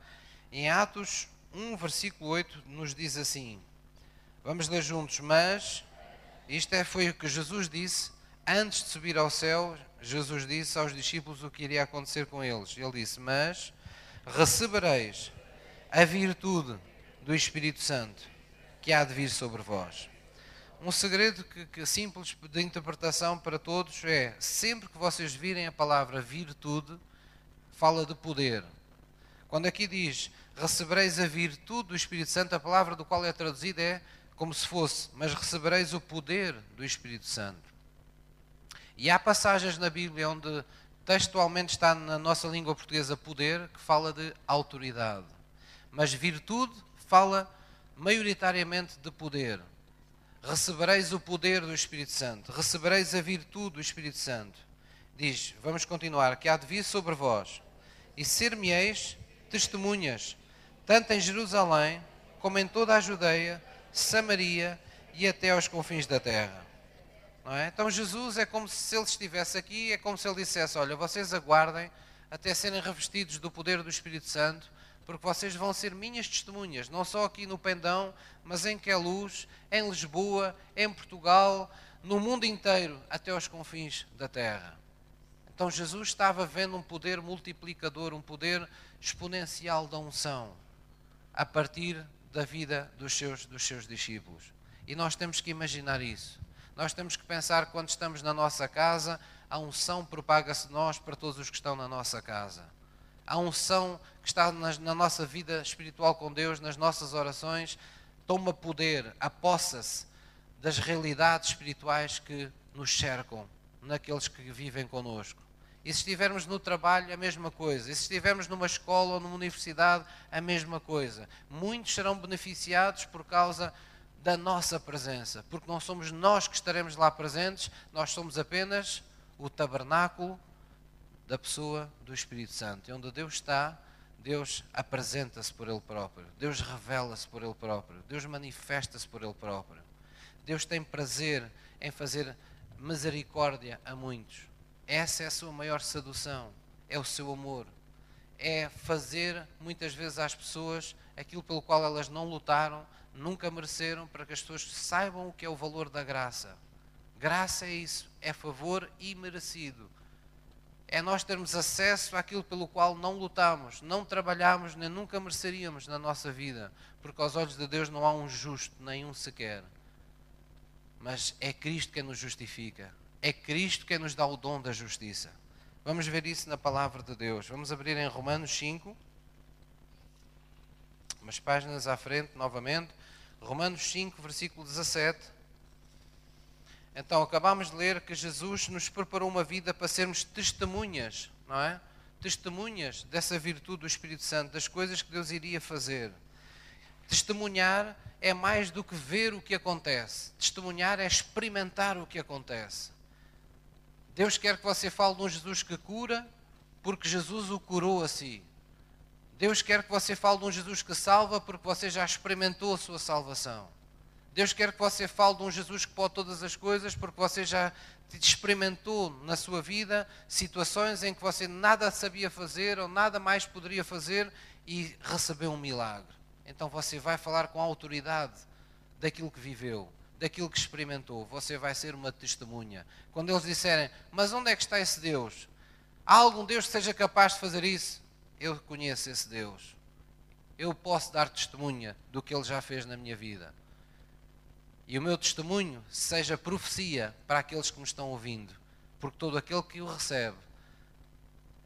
A: Em Atos 1, versículo 8, nos diz assim: Vamos ler juntos, mas isto é, foi o que Jesus disse antes de subir ao céu. Jesus disse aos discípulos o que iria acontecer com eles. Ele disse: Mas recebereis a virtude do Espírito Santo que há de vir sobre vós. Um segredo que, que simples de interpretação para todos é: sempre que vocês virem a palavra virtude, fala de poder. Quando aqui diz recebereis a virtude do Espírito Santo, a palavra do qual é traduzida é como se fosse, mas recebereis o poder do Espírito Santo. E há passagens na Bíblia onde textualmente está na nossa língua portuguesa poder, que fala de autoridade. Mas virtude fala maioritariamente de poder. Recebereis o poder do Espírito Santo, recebereis a virtude do Espírito Santo. Diz, vamos continuar, que há de vir sobre vós e ser-me-eis testemunhas, tanto em Jerusalém como em toda a Judeia Samaria e até aos confins da terra. É? Então Jesus é como se ele estivesse aqui, é como se ele dissesse: Olha, vocês aguardem até serem revestidos do poder do Espírito Santo, porque vocês vão ser minhas testemunhas, não só aqui no Pendão, mas em Queluz, em Lisboa, em Portugal, no mundo inteiro, até aos confins da terra. Então Jesus estava vendo um poder multiplicador, um poder exponencial da unção, a partir da vida dos seus, dos seus discípulos. E nós temos que imaginar isso. Nós temos que pensar quando estamos na nossa casa, a unção propaga-se nós para todos os que estão na nossa casa. A unção que está na, na nossa vida espiritual com Deus, nas nossas orações, toma poder, apossa-se das realidades espirituais que nos cercam, naqueles que vivem conosco. E se estivermos no trabalho, a mesma coisa. E se estivermos numa escola ou numa universidade, a mesma coisa. Muitos serão beneficiados por causa da nossa presença, porque não somos nós que estaremos lá presentes, nós somos apenas o tabernáculo da pessoa do Espírito Santo. E onde Deus está, Deus apresenta-se por Ele próprio, Deus revela-se por Ele próprio, Deus manifesta-se por Ele próprio. Deus tem prazer em fazer misericórdia a muitos. Essa é a sua maior sedução, é o seu amor. É fazer muitas vezes às pessoas aquilo pelo qual elas não lutaram, nunca mereceram, para que as pessoas saibam o que é o valor da graça. Graça é isso, é favor imerecido. É nós termos acesso àquilo pelo qual não lutamos, não trabalhamos, nem nunca mereceríamos na nossa vida, porque aos olhos de Deus não há um justo, nenhum sequer. Mas é Cristo quem nos justifica. É Cristo quem nos dá o dom da justiça. Vamos ver isso na palavra de Deus. Vamos abrir em Romanos 5. umas páginas à frente, novamente, Romanos 5, versículo 17. Então, acabámos de ler que Jesus nos preparou uma vida para sermos testemunhas, não é? Testemunhas dessa virtude do Espírito Santo, das coisas que Deus iria fazer. Testemunhar é mais do que ver o que acontece. Testemunhar é experimentar o que acontece. Deus quer que você fale de um Jesus que cura, porque Jesus o curou a si. Deus quer que você fale de um Jesus que salva, porque você já experimentou a sua salvação. Deus quer que você fale de um Jesus que pode todas as coisas, porque você já experimentou na sua vida situações em que você nada sabia fazer ou nada mais poderia fazer e recebeu um milagre. Então você vai falar com autoridade daquilo que viveu, daquilo que experimentou. Você vai ser uma testemunha. Quando eles disserem, mas onde é que está esse Deus? Há algum Deus que seja capaz de fazer isso? Eu conheço esse Deus. Eu posso dar testemunha do que Ele já fez na minha vida. E o meu testemunho seja profecia para aqueles que me estão ouvindo. Porque todo aquele que o recebe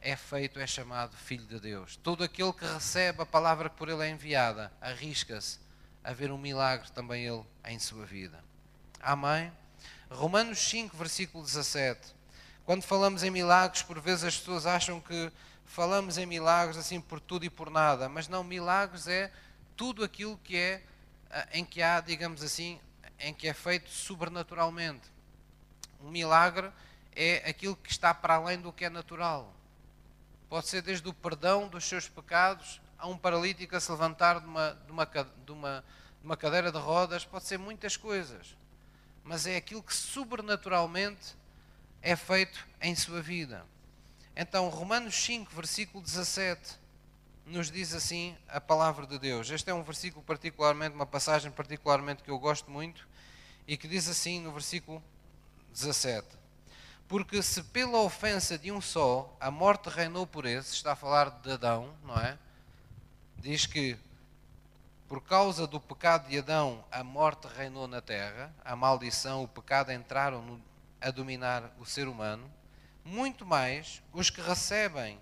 A: é feito, é chamado Filho de Deus. Todo aquele que recebe a palavra que por Ele é enviada, arrisca-se a ver um milagre também Ele em sua vida. Amém? Romanos 5, versículo 17. Quando falamos em milagres, por vezes as pessoas acham que falamos em milagres assim por tudo e por nada, mas não, milagres é tudo aquilo que é eh, em que há, digamos assim, em que é feito sobrenaturalmente. Um milagre é aquilo que está para além do que é natural. Pode ser desde o perdão dos seus pecados a um paralítico a se levantar de uma, de uma, de uma, de uma cadeira de rodas, pode ser muitas coisas. Mas é aquilo que sobrenaturalmente é feito em sua vida. Então, Romanos 5, versículo 17, nos diz assim a palavra de Deus. Este é um versículo particularmente, uma passagem particularmente que eu gosto muito, e que diz assim no versículo 17: Porque se pela ofensa de um só a morte reinou por esse, está a falar de Adão, não é? Diz que por causa do pecado de Adão a morte reinou na terra, a maldição, o pecado entraram a dominar o ser humano, muito mais os que recebem,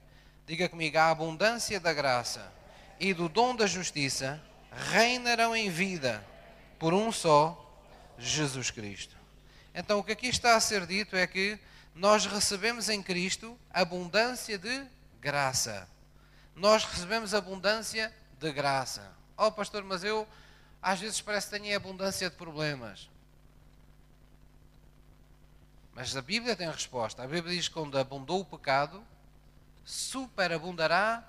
A: diga comigo, a abundância da graça e do dom da justiça, reinarão em vida por um só, Jesus Cristo. Então, o que aqui está a ser dito é que nós recebemos em Cristo abundância de graça. Nós recebemos abundância de graça. Oh, pastor, mas eu às vezes parece que tenho abundância de problemas. Mas a Bíblia tem resposta. A Bíblia diz que quando abundou o pecado, superabundará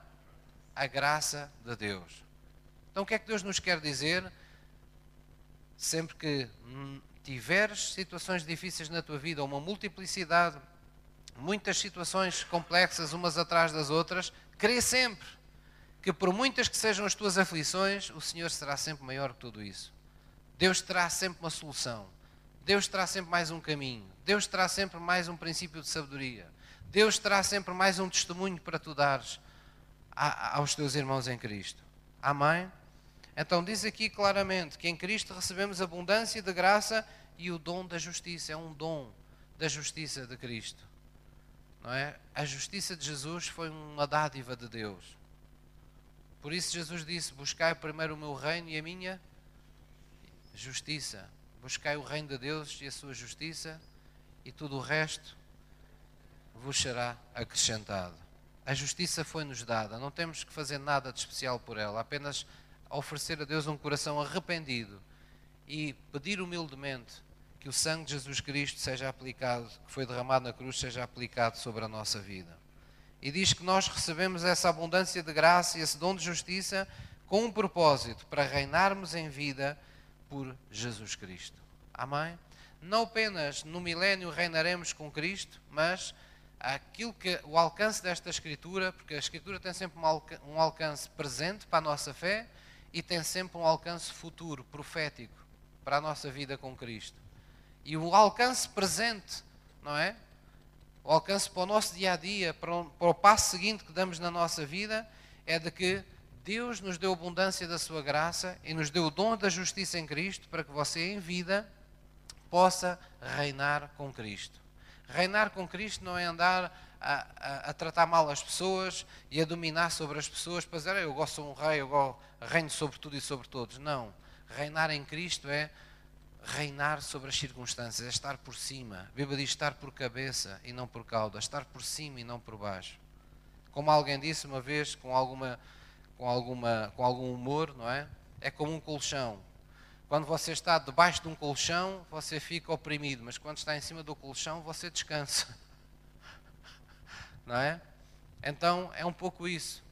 A: a graça de Deus. Então o que é que Deus nos quer dizer? Sempre que tiveres situações difíceis na tua vida, uma multiplicidade, muitas situações complexas umas atrás das outras, crê sempre que por muitas que sejam as tuas aflições, o Senhor será sempre maior que tudo isso. Deus terá sempre uma solução. Deus terá sempre mais um caminho. Deus terá sempre mais um princípio de sabedoria. Deus terá sempre mais um testemunho para tu dares aos teus irmãos em Cristo. Amém? Então diz aqui claramente que em Cristo recebemos abundância de graça e o dom da justiça. É um dom da justiça de Cristo. Não é? A justiça de Jesus foi uma dádiva de Deus. Por isso Jesus disse: Buscai primeiro o meu reino e a minha justiça. Buscai o reino de Deus e a sua justiça, e tudo o resto vos será acrescentado. A justiça foi-nos dada, não temos que fazer nada de especial por ela, apenas oferecer a Deus um coração arrependido e pedir humildemente que o sangue de Jesus Cristo seja aplicado, que foi derramado na cruz, seja aplicado sobre a nossa vida. E diz que nós recebemos essa abundância de graça e esse dom de justiça com um propósito, para reinarmos em vida por Jesus Cristo. Amém? Não apenas no milénio reinaremos com Cristo, mas aquilo que o alcance desta Escritura, porque a Escritura tem sempre um alcance presente para a nossa fé e tem sempre um alcance futuro, profético, para a nossa vida com Cristo. E o alcance presente, não é? O alcance para o nosso dia a dia, para o, passo seguinte que damos na nossa vida, é de que Deus nos deu abundância da sua graça e nos deu o dom da justiça em Cristo para que você, em vida, possa reinar com Cristo. Reinar com Cristo não é andar a, a, a, tratar mal as pessoas e a dominar sobre as pessoas para dizer eu gosto de um rei, eu reino sobre tudo e sobre todos. Não. Reinar em Cristo é reinar sobre as circunstâncias, é estar por cima. A Bíblia diz estar por cabeça e não por cauda, estar por cima e não por baixo. Como alguém disse uma vez, com, alguma, com, alguma, com algum humor, não é? É como um colchão. Quando você está debaixo de um colchão, você fica oprimido, mas quando está em cima do colchão, você descansa. Não é? Então é um pouco isso.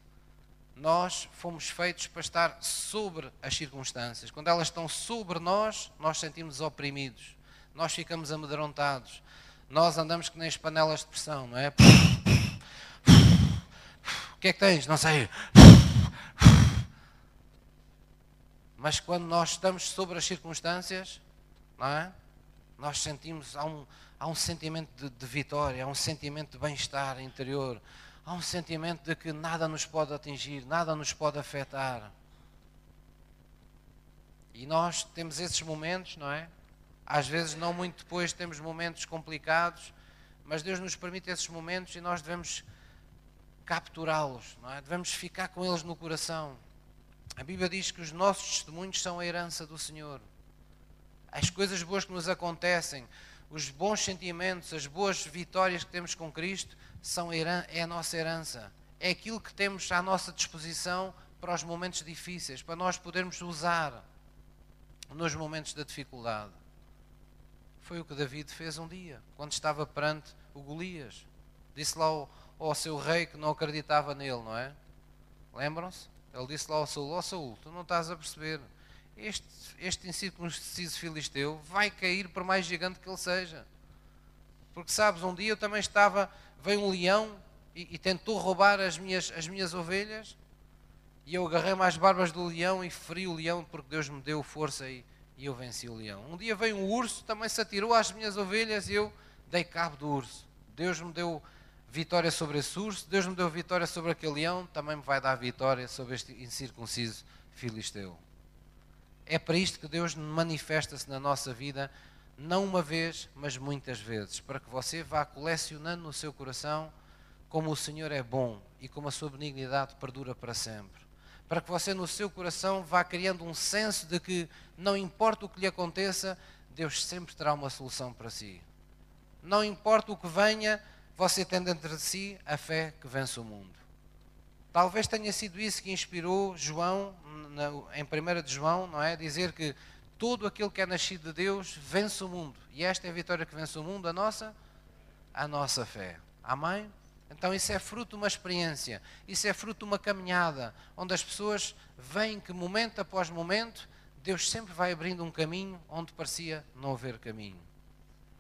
A: Nós fomos feitos para estar sobre as circunstâncias. Quando elas estão sobre nós, nós sentimos oprimidos. Nós ficamos amedrontados. Nós andamos que nem as panelas de pressão, não é? O que é que tens? Não sei. Mas quando nós estamos sobre as circunstâncias, não é? Nós sentimos, há um, há um sentimento de, de vitória, há um sentimento de bem-estar interior, há um sentimento de que nada nos pode atingir, nada nos pode afetar. E nós temos esses momentos, não é? Às vezes, não muito depois, temos momentos complicados, mas Deus nos permite esses momentos e nós devemos capturá-los, não é? Devemos ficar com eles no coração. A Bíblia diz que os nossos testemunhos são a herança do Senhor. As coisas boas que nos acontecem, os bons sentimentos, as boas vitórias que temos com Cristo, são é a nossa herança. É aquilo que temos à nossa disposição para os momentos difíceis, para nós podermos usar nos momentos da dificuldade. Foi o que David fez um dia, quando estava perante o Golias. Disse lá ao, ao seu rei que não acreditava nele, não é? Lembram-se? Ele disse lá ao Saul: Ó oh, Saul, tu não estás a perceber. Este, este incircunciso filisteu vai cair por mais gigante que ele seja. Porque sabes, um dia eu também estava, veio um leão e, e tentou roubar as minhas, as minhas ovelhas. E eu agarrei mais barbas do leão e feri o leão porque Deus me deu força e, e eu venci o leão. Um dia veio um urso, também se atirou às minhas ovelhas e eu dei cabo do urso. Deus me deu vitória sobre esse urso, Deus me deu vitória sobre aquele leão, também me vai dar vitória sobre este incircunciso filisteu. É para isto que Deus manifesta-se na nossa vida, não uma vez, mas muitas vezes, para que você vá colecionando no seu coração como o Senhor é bom e como a sua benignidade perdura para sempre. Para que você no seu coração vá criando um senso de que não importa o que lhe aconteça, Deus sempre terá uma solução para si. Não importa o que venha, você tem dentro de si a fé que vence o mundo. Talvez tenha sido isso que inspirou João, em 1 de João, não é? Dizer que todo aquele que é nascido de Deus vence o mundo. E esta é a vitória que vence o mundo, a nossa? A nossa fé. Amém? Então isso é fruto de uma experiência, isso é fruto de uma caminhada, onde as pessoas veem que momento após momento, Deus sempre vai abrindo um caminho onde parecia não haver caminho.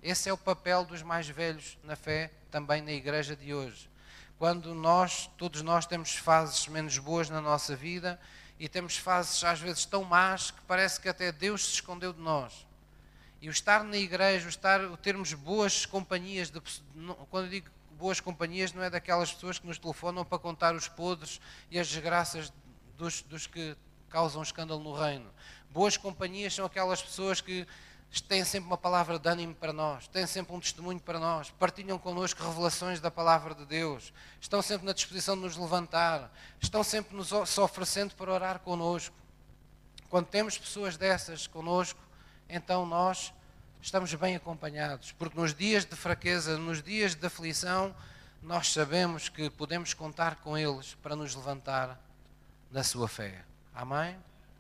A: Esse é o papel dos mais velhos na fé, também na igreja de hoje. Quando nós, todos nós temos fases menos boas na nossa vida e temos fases às vezes tão más que parece que até Deus se escondeu de nós. E o estar na igreja, o, estar, o termos boas companhias, de, quando eu digo boas companhias, não é daquelas pessoas que nos telefonam para contar os podres e as desgraças dos, dos que causam escândalo no reino. Boas companhias são aquelas pessoas que têm sempre uma palavra de ânimo para nós, têm sempre um testemunho para nós, partilham connosco revelações da palavra de Deus, estão sempre na disposição de nos levantar, estão sempre nos se oferecendo para orar connosco. Quando temos pessoas dessas connosco, então nós estamos bem acompanhados, porque nos dias de fraqueza, nos dias de aflição, nós sabemos que podemos contar com eles para nos levantar na sua fé. Amém?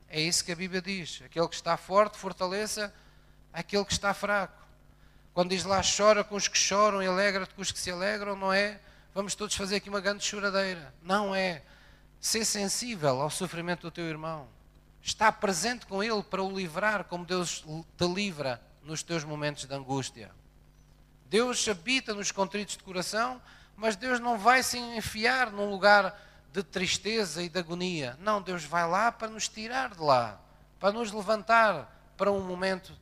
A: É isso que a Bíblia diz. Aquele que está forte, fortaleça aquele que está fraco. Quando diz lá chora com os que choram e alegra-te com os que se alegram, não é? Vamos todos fazer aqui uma grande choradeira. Não é. Ser sensível ao sofrimento do teu irmão. Estar presente com ele para o livrar como Deus te livra nos teus momentos de angústia. Deus habita nos contritos de coração, mas Deus não vai se enfiar num lugar de tristeza e de agonia. Não, Deus vai lá para nos tirar de lá, para nos levantar para um momento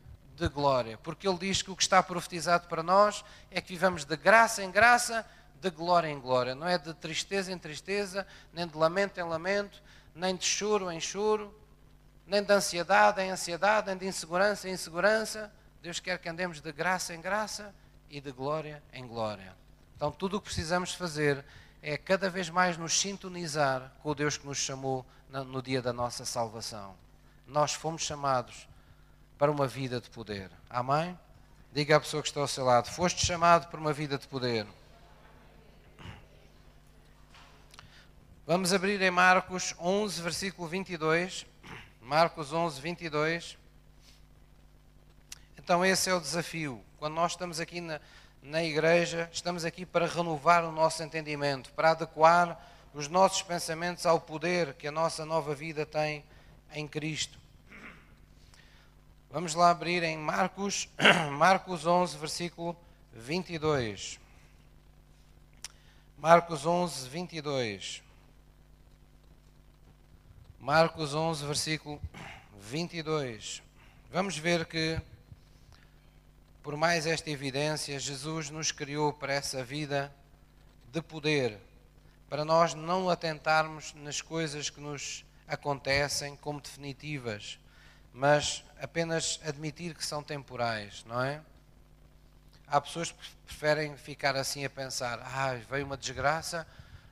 A: de glória, porque ele diz que o que está profetizado para nós é que vivamos de graça em graça, de glória em glória, não é de tristeza em tristeza, nem de lamento em lamento, nem de choro em choro, nem de ansiedade em ansiedade, nem de insegurança em insegurança. Deus quer que andemos de graça em graça e de glória em glória. Então, tudo o que precisamos fazer é cada vez mais nos sintonizar com o Deus que nos chamou no dia da nossa salvação. Nós fomos chamados para uma vida de poder. Amém? Diga à pessoa que está ao seu lado: Foste chamado para uma vida de poder. Vamos abrir em Marcos 11, versículo 22. Marcos 11, 22. Então, esse é o desafio. Quando nós estamos aqui na, na igreja, estamos aqui para renovar o nosso entendimento, para adequar os nossos pensamentos ao poder que a nossa nova vida tem em Cristo. Vamos lá abrir em Marcos, Marcos 11, versículo 22. Marcos 11, 22. Marcos 11, versículo 22. Vamos ver que, por mais esta evidência, Jesus nos criou para essa vida de poder, para nós não atentarmos nas coisas que nos acontecem como definitivas mas apenas admitir que são temporais, não é? Há pessoas que preferem ficar assim a pensar: ai, veio uma desgraça,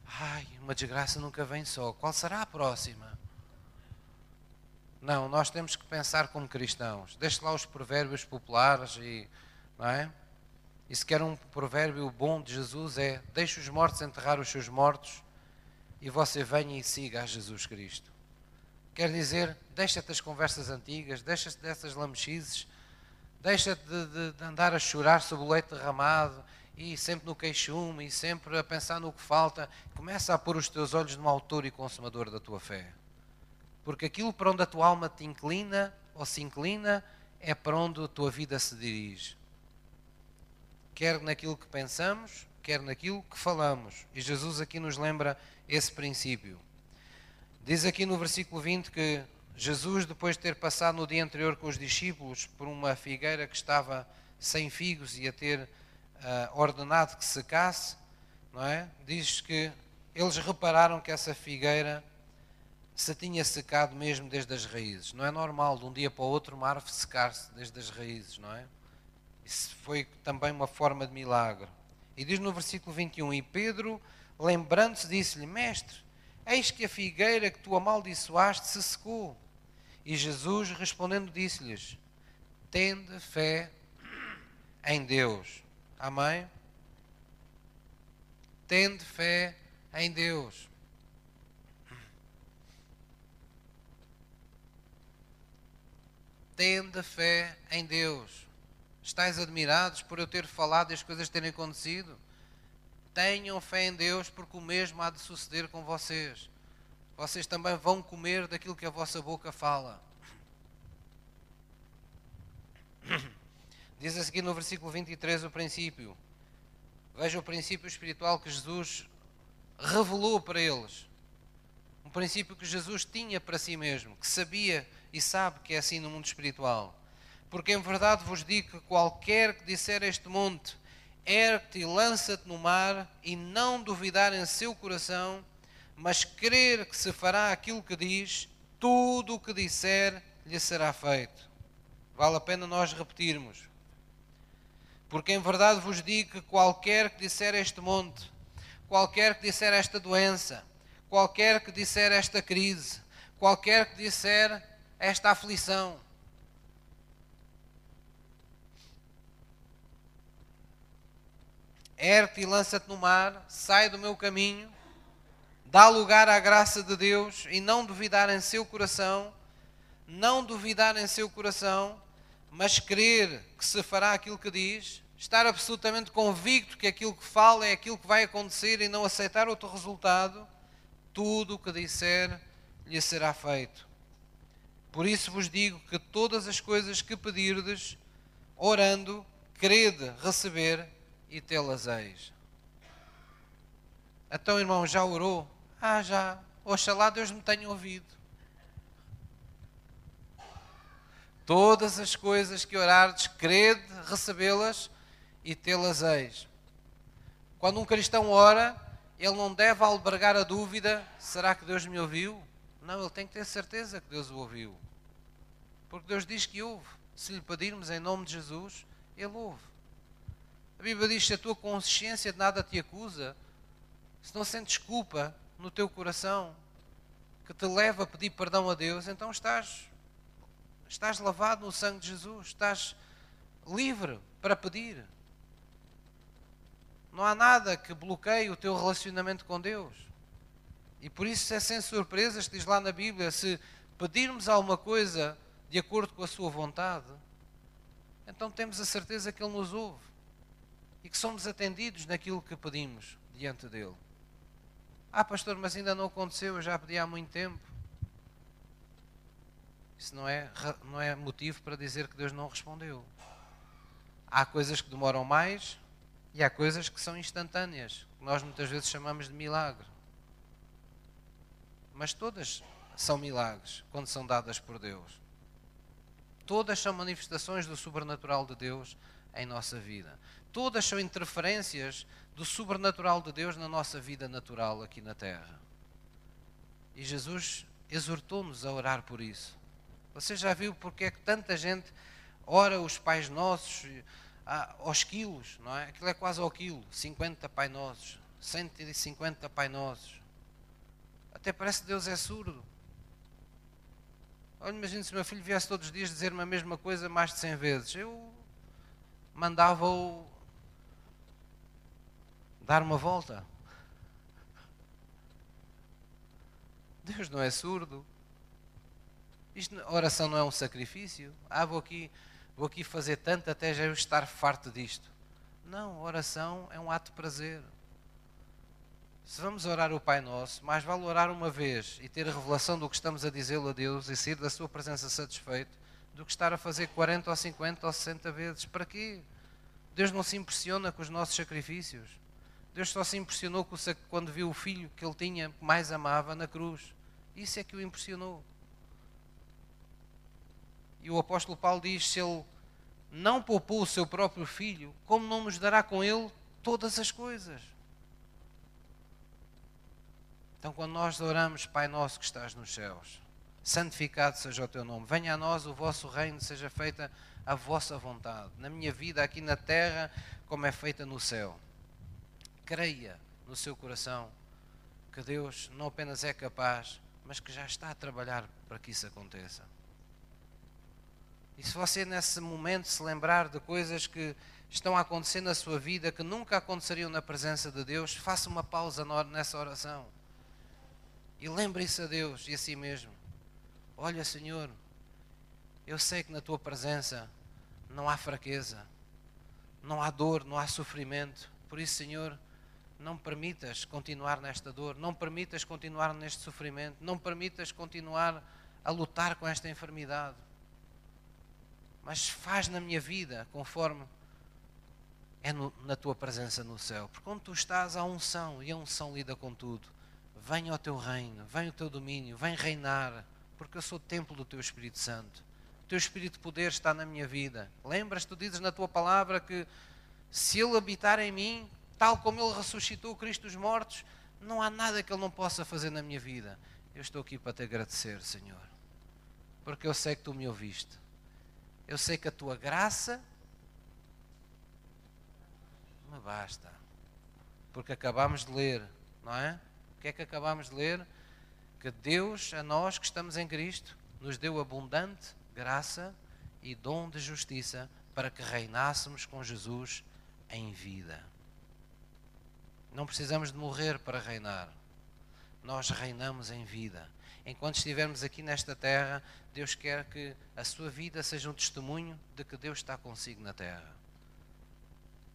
A: ai, uma desgraça nunca vem só, qual será a próxima? Não, nós temos que pensar como cristãos. Deixe lá os provérbios populares e, não é? E se quer um provérbio bom de Jesus é: deixe os mortos enterrar os seus mortos e você venha e siga a Jesus Cristo. Quer dizer, deixa-te das conversas antigas, deixa-te dessas lamechizes, deixa-te de, de, de, andar a chorar sobre o leite derramado e sempre no queixume e sempre a pensar no que falta. Começa a pôr os teus olhos no autor e consumador da tua fé. Porque aquilo para onde a tua alma te inclina ou se inclina é para onde a tua vida se dirige. Quer naquilo que pensamos, quer naquilo que falamos. E Jesus aqui nos lembra esse princípio. Diz aqui no versículo 20 que Jesus, depois de ter passado no dia anterior com os discípulos por uma figueira que estava sem figos e a ter uh, ordenado que secasse, não é? Diz que eles repararam que essa figueira se tinha secado mesmo desde as raízes. Não é normal de um dia para o outro uma árvore secar-se desde as raízes, não é? Isso foi também uma forma de milagre. E diz no versículo 21: E Pedro, lembrando-se, disse-lhe: Mestre, Eis que a figueira que tu amaldiçoaste se secou. E Jesus respondendo disse-lhes: Tende fé em Deus. Amém? Tende fé em Deus. Tende fé em Deus. Estais admirados por eu ter falado e as coisas terem acontecido? Tenham fé em Deus, porque o mesmo há de suceder com vocês. Vocês também vão comer daquilo que a vossa boca fala. Diz a seguir no versículo 23 o princípio. Veja o princípio espiritual que Jesus revelou para eles. Um princípio que Jesus tinha para si mesmo, que sabia e sabe que é assim no mundo espiritual. Porque em verdade vos digo que qualquer que disser este monte, ergue-te e lança-te no mar, e não duvidar em seu coração, mas crer que se fará aquilo que diz, tudo o que disser lhe será feito. Vale a pena nós repetirmos. Porque em verdade vos digo que qualquer que disser este monte, qualquer que disser esta doença, qualquer que disser esta crise, qualquer que disser esta aflição, ergue-te e lança-te no mar, sai do meu caminho, dá lugar à graça de Deus e não duvidar em seu coração, não duvidar em seu coração, mas crer que se fará aquilo que diz, estar absolutamente convicto que aquilo que fala é aquilo que vai acontecer e não aceitar outro resultado, tudo o que disser lhe será feito. Por isso vos digo que todas as coisas que pedirdes, orando, crede receber e tê-las eis. Então, irmão, já orou? Ah, já. Oxalá Deus me tenha ouvido. Todas as coisas que orardes, crede recebê-las e tê-las eis. Quando um cristão ora, ele não deve albergar a dúvida: será que Deus me ouviu? Não, ele tem que ter certeza que Deus o ouviu. Porque Deus diz que ouve. Se lhe pedirmos em nome de Jesus, ele ouve. A Bíblia diz: se a tua consciência de nada te acusa, se não sentes culpa no teu coração que te leva a pedir perdão a Deus, então estás, estás lavado no sangue de Jesus, estás livre para pedir. Não há nada que bloqueie o teu relacionamento com Deus. E por isso é sem surpresas que diz lá na Bíblia: se pedirmos alguma coisa de acordo com a Sua vontade, então temos a certeza que Ele nos ouve e que somos atendidos naquilo que pedimos diante dele. Ah, pastor, mas ainda não aconteceu, eu já pedi há muito tempo. Isso não é, não é motivo para dizer que Deus não respondeu. Há coisas que demoram mais e há coisas que são instantâneas, que nós muitas vezes chamamos de milagre. Mas todas são milagres quando são dadas por Deus. Todas são manifestações do sobrenatural de Deus em nossa vida. Todas são interferências do sobrenatural de Deus na nossa vida natural aqui na terra. E Jesus exortou-nos a orar por isso. Você já viu porque é que tanta gente ora os pais nossos aos quilos, não é? Aquilo é quase ao quilo, 50 pai nossos, 150 pai nossos. Até parece que Deus é surdo. Olha, imagina se meu filho viesse todos os dias dizer-me a mesma coisa mais de 100 vezes. Eu mandava-o dar uma volta. Deus não é surdo. Isto, oração não é um sacrifício. Ah, vou aqui, vou aqui fazer tanto até já eu estar farto disto. Não, oração é um ato de prazer. Se vamos orar o Pai Nosso, mais vale orar uma vez e ter a revelação do que estamos a dizê-lo a Deus e sair da Sua presença satisfeito, do que estar a fazer 40 ou 50 ou 60 vezes. Para quê? Deus não se impressiona com os nossos sacrifícios. Deus só se impressionou quando viu o filho que ele tinha mais amava na cruz. Isso é que o impressionou. E o apóstolo Paulo diz: se ele não poupou o seu próprio filho, como não nos dará com ele todas as coisas? Então, quando nós oramos, Pai nosso que estás nos céus, santificado seja o teu nome. Venha a nós o vosso reino, seja feita a vossa vontade, na minha vida aqui na terra, como é feita no céu. Creia no seu coração que Deus não apenas é capaz, mas que já está a trabalhar para que isso aconteça. E se você nesse momento se lembrar de coisas que estão a acontecer na sua vida que nunca aconteceriam na presença de Deus, faça uma pausa nessa oração. E lembre-se a Deus e a si mesmo. Olha, Senhor, eu sei que na tua presença não há fraqueza, não há dor, não há sofrimento. Por isso, Senhor, não permitas continuar nesta dor, não permitas continuar neste sofrimento, não permitas continuar a lutar com esta enfermidade. Mas faz na minha vida conforme é no, na tua presença no céu. Porque onde tu estás, há unção e a unção lida com tudo. Venha ao teu reino, venha o teu domínio, vem reinar porque eu sou o templo do teu Espírito Santo. O teu Espírito de poder está na minha vida. Lembras, tu dizes na tua palavra que se Ele habitar em mim, tal como Ele ressuscitou Cristo dos mortos, não há nada que Ele não possa fazer na minha vida. Eu estou aqui para te agradecer, Senhor, porque eu sei que tu me ouviste. Eu sei que a tua graça me basta. Porque acabamos de ler, não é? O que é que acabamos de ler? que Deus, a nós que estamos em Cristo, nos deu abundante graça e dom de justiça para que reinássemos com Jesus em vida. Não precisamos de morrer para reinar. Nós reinamos em vida. Enquanto estivermos aqui nesta terra, Deus quer que a sua vida seja um testemunho de que Deus está consigo na terra.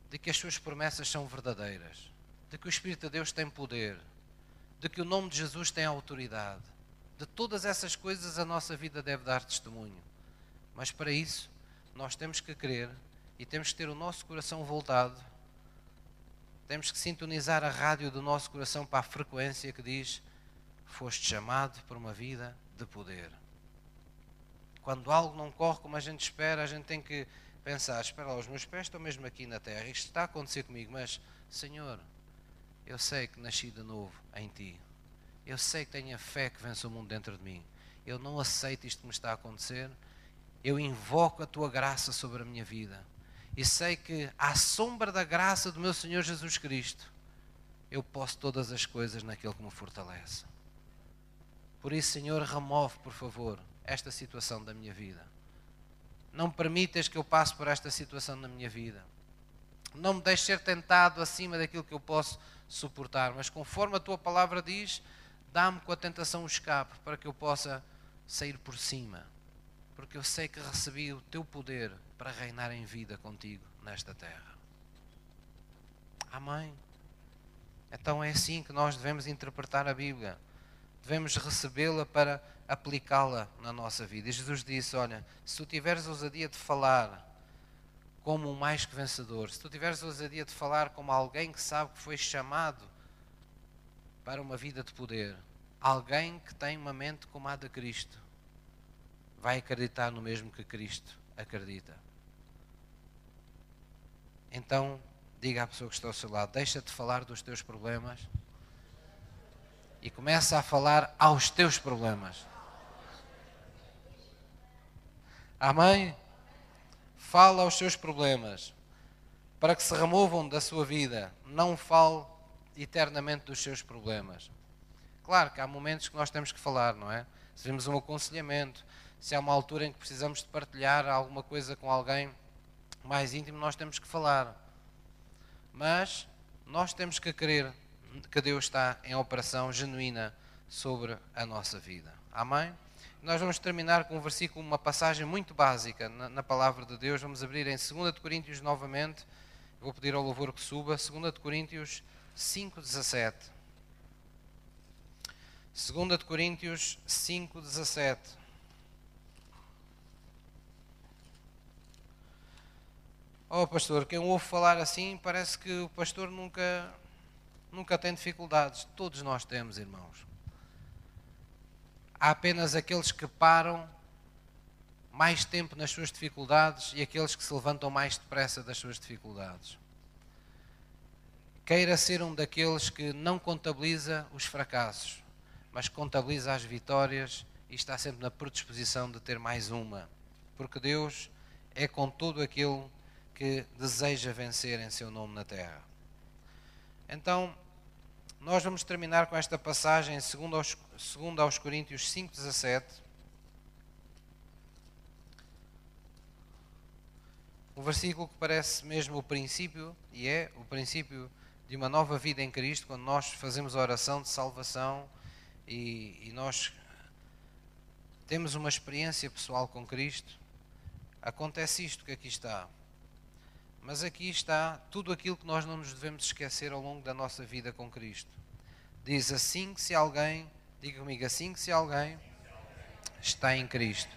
A: De que as suas promessas são verdadeiras. De que o Espírito de Deus tem poder de que o nome de Jesus tem autoridade. De todas essas coisas a nossa vida deve dar testemunho. Mas para isso, nós temos que crer e temos que ter o nosso coração voltado. Temos que sintonizar a rádio do nosso coração para a frequência que diz: Foste chamado para uma vida de poder. Quando algo não corre como a gente espera, a gente tem que pensar: espera lá, os meus pés estão mesmo aqui na terra, isto está a acontecer comigo, mas, Senhor, eu sei que nasci de novo em ti. Eu sei que tenho a fé que vence o mundo dentro de mim. Eu não aceito isto que me está a acontecer. Eu invoco a tua graça sobre a minha vida. E sei que, à sombra da graça do meu Senhor Jesus Cristo, eu posso todas as coisas naquele que me fortalece. Por isso, Senhor, remove, por favor, esta situação da minha vida. Não permitas que eu passe por esta situação na minha vida. Não me deixes ser tentado acima daquilo que eu posso suportar, mas conforme a tua palavra diz, dá-me com a tentação o escape para que eu possa sair por cima, porque eu sei que recebi o teu poder para reinar em vida contigo nesta terra. Amém. Então é assim que nós devemos interpretar a Bíblia. Devemos recebê-la para aplicá-la na nossa vida. E Jesus disse: Olha, se tu tiveres ousadia de falar como um mais que vencedor, se tu tiveres ousadia de falar como alguém que sabe que foi chamado para uma vida de poder, alguém que tem uma mente como a de Cristo, vai acreditar no mesmo que Cristo acredita. Então, diga à pessoa que está ao seu lado: deixa de falar dos teus problemas e começa a falar aos teus problemas. Amém? Fala aos seus problemas para que se removam da sua vida. Não fale eternamente dos seus problemas. Claro que há momentos que nós temos que falar, não é? Se um aconselhamento, se há uma altura em que precisamos de partilhar alguma coisa com alguém mais íntimo, nós temos que falar. Mas nós temos que crer que Deus está em operação genuína sobre a nossa vida. Amém? Nós vamos terminar com um versículo, uma passagem muito básica na, na palavra de Deus. Vamos abrir em 2 de Coríntios novamente. Vou pedir ao louvor que suba. 2 de Coríntios 5, 17. 2 de Coríntios 5, Oh, pastor, quem ouve falar assim parece que o pastor nunca, nunca tem dificuldades. Todos nós temos, irmãos. Há apenas aqueles que param mais tempo nas suas dificuldades e aqueles que se levantam mais depressa das suas dificuldades. Queira ser um daqueles que não contabiliza os fracassos, mas contabiliza as vitórias e está sempre na predisposição de ter mais uma, porque Deus é com todo aquele que deseja vencer em seu nome na terra. Então, nós vamos terminar com esta passagem, segundo aos, segundo aos Coríntios 5,17. Um versículo que parece mesmo o princípio, e é o princípio de uma nova vida em Cristo, quando nós fazemos a oração de salvação e, e nós temos uma experiência pessoal com Cristo, acontece isto que aqui está. Mas aqui está tudo aquilo que nós não nos devemos esquecer ao longo da nossa vida com Cristo. Diz assim que se alguém, diga comigo, assim que se alguém está em Cristo,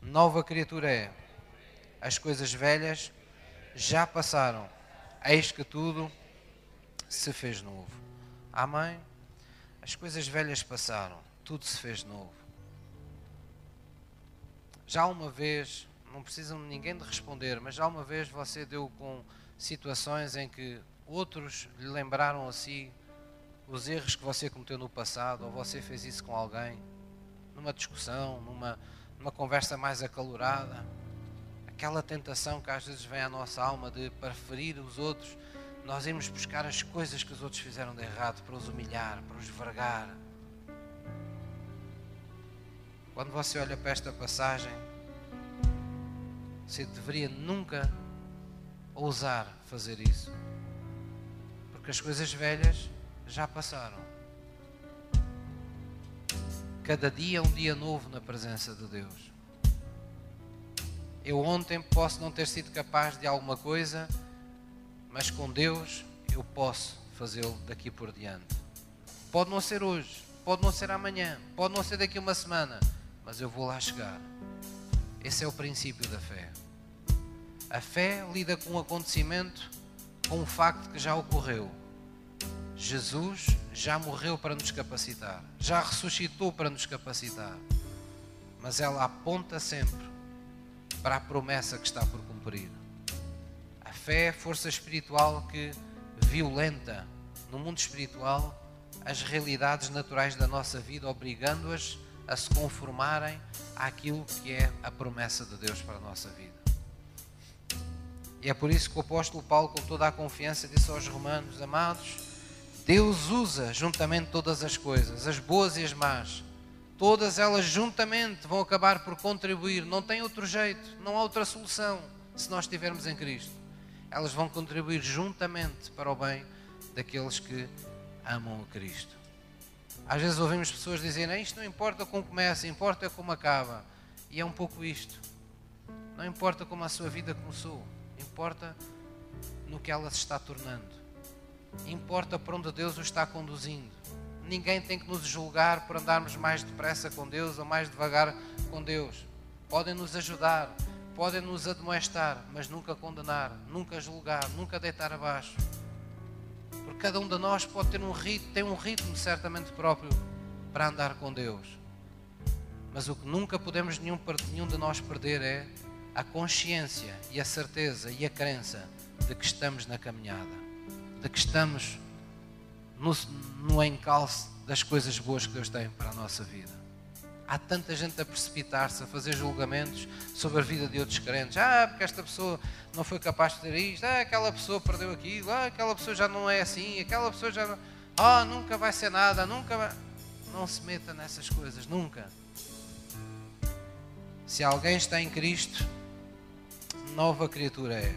A: nova criatura é. As coisas velhas já passaram, eis que tudo se fez novo. Amém? As coisas velhas passaram, tudo se fez novo. Já uma vez, não precisam ninguém de responder, mas já uma vez você deu com situações em que outros lhe lembraram a si os erros que você cometeu no passado, ou você fez isso com alguém, numa discussão, numa, numa conversa mais acalorada. Aquela tentação que às vezes vem à nossa alma de preferir os outros nós irmos buscar as coisas que os outros fizeram de errado para os humilhar, para os vergar. Quando você olha para esta passagem, você deveria nunca ousar fazer isso. Porque as coisas velhas já passaram. Cada dia é um dia novo na presença de Deus. Eu ontem posso não ter sido capaz de alguma coisa mas com Deus eu posso fazê-lo daqui por diante. Pode não ser hoje, pode não ser amanhã, pode não ser daqui uma semana, mas eu vou lá chegar. Esse é o princípio da fé. A fé lida com um acontecimento, com um facto que já ocorreu. Jesus já morreu para nos capacitar, já ressuscitou para nos capacitar, mas ela aponta sempre para a promessa que está por cumprir fé é força espiritual que violenta no mundo espiritual as realidades naturais da nossa vida, obrigando-as a se conformarem àquilo que é a promessa de Deus para a nossa vida. E é por isso que o apóstolo Paulo, com toda a confiança, disse aos romanos: Amados, Deus usa juntamente todas as coisas, as boas e as más. Todas elas juntamente vão acabar por contribuir. Não tem outro jeito, não há outra solução se nós estivermos em Cristo. Elas vão contribuir juntamente para o bem daqueles que amam a Cristo. Às vezes ouvimos pessoas dizerem: Isto não importa como começa, importa como acaba. E é um pouco isto. Não importa como a sua vida começou, importa no que ela se está tornando. Importa para onde Deus o está conduzindo. Ninguém tem que nos julgar por andarmos mais depressa com Deus ou mais devagar com Deus. Podem nos ajudar, podem nos admoestar, mas nunca condenar, nunca julgar, nunca deitar abaixo. Cada um de nós pode ter um ritmo, tem um ritmo certamente próprio para andar com Deus. Mas o que nunca podemos nenhum, nenhum de nós perder é a consciência e a certeza e a crença de que estamos na caminhada, de que estamos no, no encalço das coisas boas que Deus tem para a nossa vida. Há tanta gente a precipitar-se, a fazer julgamentos sobre a vida de outros crentes. Ah, porque esta pessoa não foi capaz de ter isto. Ah, aquela pessoa perdeu aquilo. Ah, aquela pessoa já não é assim. Aquela pessoa já não. Ah, nunca vai ser nada. Nunca vai. Não se meta nessas coisas. Nunca. Se alguém está em Cristo, nova criatura é.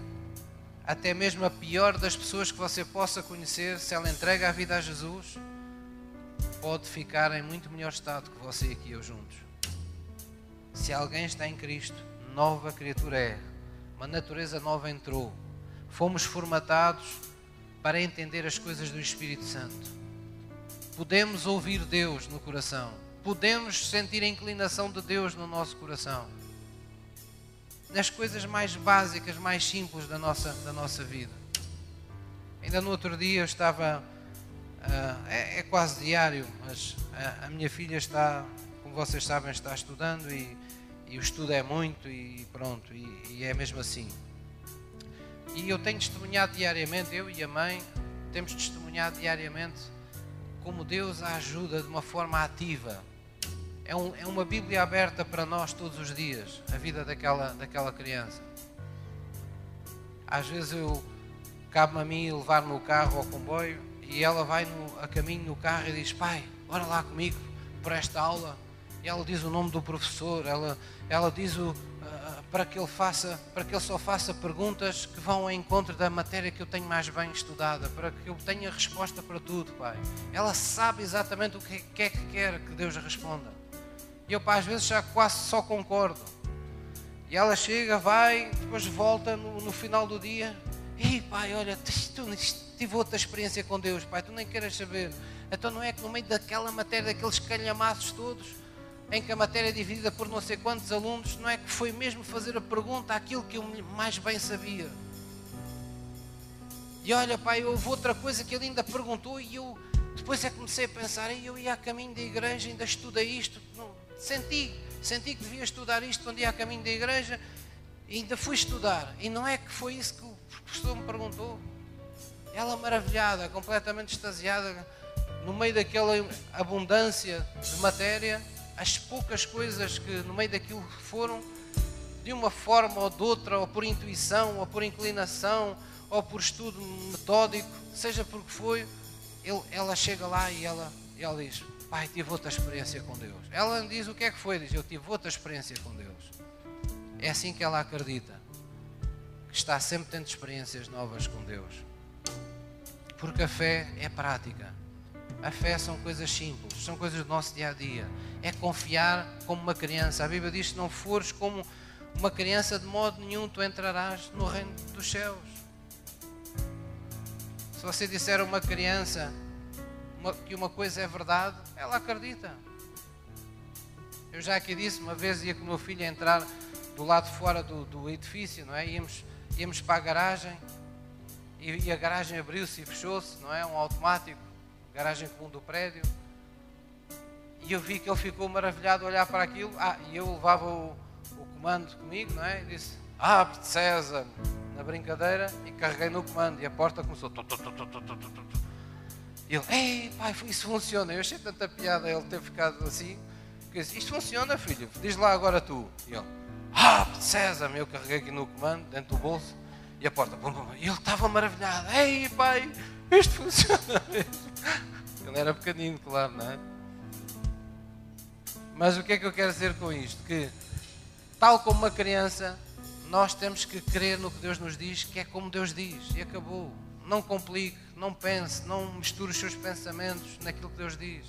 A: Até mesmo a pior das pessoas que você possa conhecer, se ela entrega a vida a Jesus, pode ficar em muito melhor estado que você e eu juntos. Se alguém está em Cristo, nova criatura é. Uma natureza nova entrou. Fomos formatados para entender as coisas do Espírito Santo. Podemos ouvir Deus no coração. Podemos sentir a inclinação de Deus no nosso coração nas coisas mais básicas, mais simples da nossa, da nossa vida. Ainda no outro dia eu estava, é, é, quase diário, mas a, a, minha filha está, como vocês sabem, está estudando e, e o estudo é muito e pronto, e, e é mesmo assim. E eu tenho testemunhado diariamente, eu e a mãe, temos testemunhado diariamente como Deus a ajuda de uma forma ativa é, um, é uma Bíblia aberta para nós todos os dias, a vida daquela, daquela criança. Às vezes eu cabe-me a mim levar-me o carro ao comboio e ela vai no, a caminho no carro e diz: Pai, bora lá comigo para esta aula. E ela diz o nome do professor, ela, ela diz o, uh, para que ele faça, para que ele só faça perguntas que vão ao encontro da matéria que eu tenho mais bem estudada, para que eu tenha resposta para tudo, Pai. Ela sabe exatamente o que é que quer que Deus responda. E eu, pá, às vezes já quase só concordo. E ela chega, vai, depois volta no, no final do dia. Ei, pai, olha, tu, tive outra experiência com Deus, pai, tu nem queres saber. Então não é que no meio daquela matéria, daqueles calhamaços todos, em que a matéria é dividida por não sei quantos alunos, não é que foi mesmo fazer a pergunta aquilo que eu mais bem sabia. E olha, pai, houve outra coisa que ele ainda perguntou e eu depois é que comecei a pensar, eu ia a caminho da igreja, ainda estudei isto, não, Senti, senti que devia estudar isto quando ia a caminho da igreja e ainda fui estudar. E não é que foi isso que o professor me perguntou. Ela maravilhada, completamente extasiada, no meio daquela abundância de matéria, as poucas coisas que no meio daquilo foram, de uma forma ou de outra, ou por intuição, ou por inclinação, ou por estudo metódico, seja por que foi, ele, ela chega lá e ela, ela diz: Pai, tive outra experiência com Deus. Ela diz o que é que foi, diz: Eu tive outra experiência com Deus. É assim que ela acredita, que está sempre tendo experiências novas com Deus. Porque a fé é prática. A fé são coisas simples, são coisas do nosso dia a dia. É confiar como uma criança. A Bíblia diz: se não fores como uma criança, de modo nenhum tu entrarás no reino dos céus. Se você disser a uma criança, que uma coisa é verdade, ela acredita. Eu já aqui disse, uma vez ia com o meu filho entrar do lado fora do, do edifício, não é? Íamos, íamos para a garagem e, e a garagem abriu-se e fechou-se, não é? Um automático, garagem comum do prédio. E eu vi que ele ficou maravilhado a olhar para aquilo. Ah, e eu levava o, o comando comigo, não é? E disse: Abre César, na brincadeira, e carreguei no comando. E a porta começou. Tu, tu, tu, e ele, ei, pai, isso funciona. Eu achei tanta piada ele ter ficado assim. Que disse, isto funciona, filho. Diz lá agora tu. E ele, ah, César, eu carreguei aqui no comando, dentro do bolso. E a porta, e ele estava maravilhado. Ei, pai, isto funciona mesmo. Ele era pequenino, claro, não é? Mas o que é que eu quero dizer com isto? Que, tal como uma criança, nós temos que crer no que Deus nos diz, que é como Deus diz, e acabou. Não complique, não pense, não misture os seus pensamentos naquilo que Deus diz.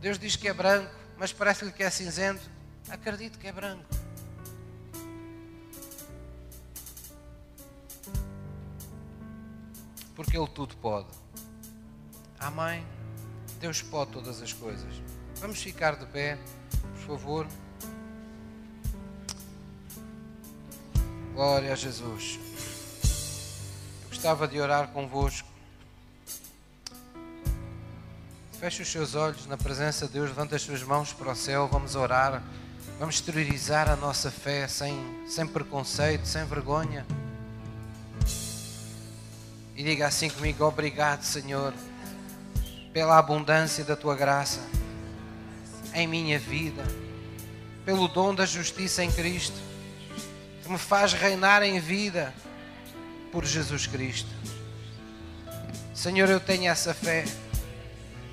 A: Deus diz que é branco, mas parece-lhe que é cinzento. Acredite que é branco. Porque Ele tudo pode. Amém? Deus pode todas as coisas. Vamos ficar de pé, por favor. Glória a Jesus. Eu gostava de orar convosco. Feche os seus olhos na presença de Deus, levanta as suas mãos para o céu, vamos orar, vamos exteriorizar a nossa fé sem, sem preconceito, sem vergonha. E diga assim comigo: Obrigado, Senhor, pela abundância da tua graça em minha vida, pelo dom da justiça em Cristo, que me faz reinar em vida por Jesus Cristo. Senhor, eu tenho essa fé,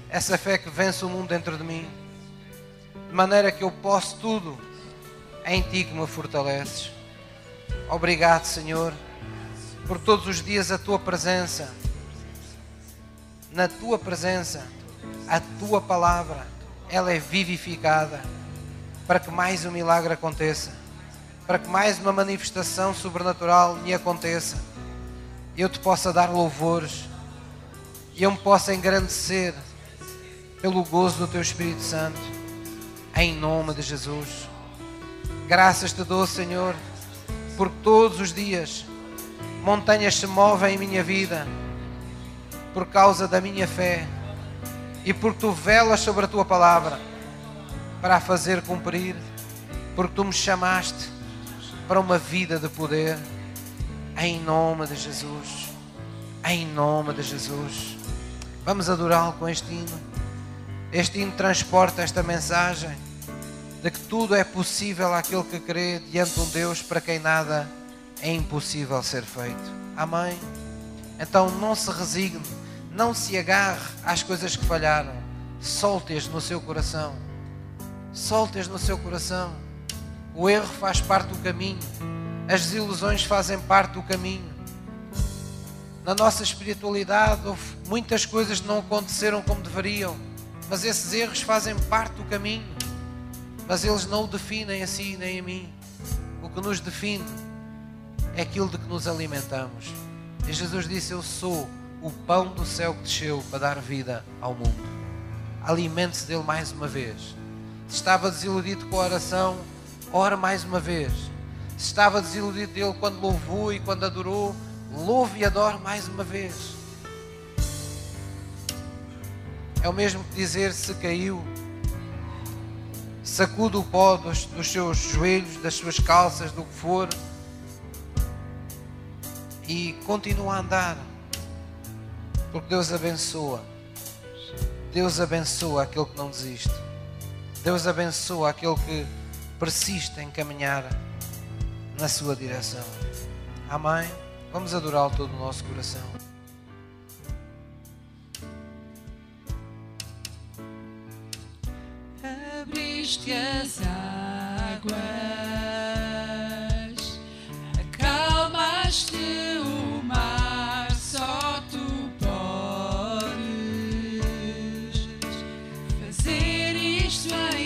A: essa fé que vence o mundo dentro de mim, de maneira que eu posso tudo em Ti que me fortaleces. Obrigado, Senhor, por todos os dias a Tua presença, na Tua presença, a Tua palavra ela é vivificada para que mais um milagre aconteça, para que mais uma manifestação sobrenatural me aconteça. Eu te possa dar louvores e eu me possa engrandecer pelo gozo do teu Espírito Santo, em nome de Jesus. Graças te dou, Senhor, porque todos os dias montanhas se movem em minha vida por causa da minha fé e porque tu velas sobre a tua palavra para a fazer cumprir, porque tu me chamaste para uma vida de poder, em nome de Jesus. Em nome de Jesus. Vamos adorá-lo com este hino. Este hino transporta esta mensagem de que tudo é possível àquele que crê diante de um Deus para quem nada é impossível ser feito. Amém? Então não se resigne não se agarre às coisas que falharam. Solte-as no seu coração. Solte-as no seu coração. O erro faz parte do caminho. As desilusões fazem parte do caminho. Na nossa espiritualidade houve muitas coisas que não aconteceram como deveriam, mas esses erros fazem parte do caminho. Mas eles não o definem a si nem a mim. O que nos define é aquilo de que nos alimentamos. E Jesus disse: Eu sou o pão do céu que desceu para dar vida ao mundo. Alimente-se dele mais uma vez. Se estava desiludido com a oração, ora mais uma vez. Se estava desiludido dele quando louvou e quando adorou, louve e adore mais uma vez. É o mesmo que dizer se caiu, sacude o pó dos, dos seus joelhos, das suas calças, do que for, e continua a andar porque Deus abençoa. Deus abençoa aquele que não desiste. Deus abençoa aquele que persiste em caminhar na sua direção. Amém? Vamos adorá-lo todo o nosso coração.
B: Abriste as águas, Fazer Isso aí.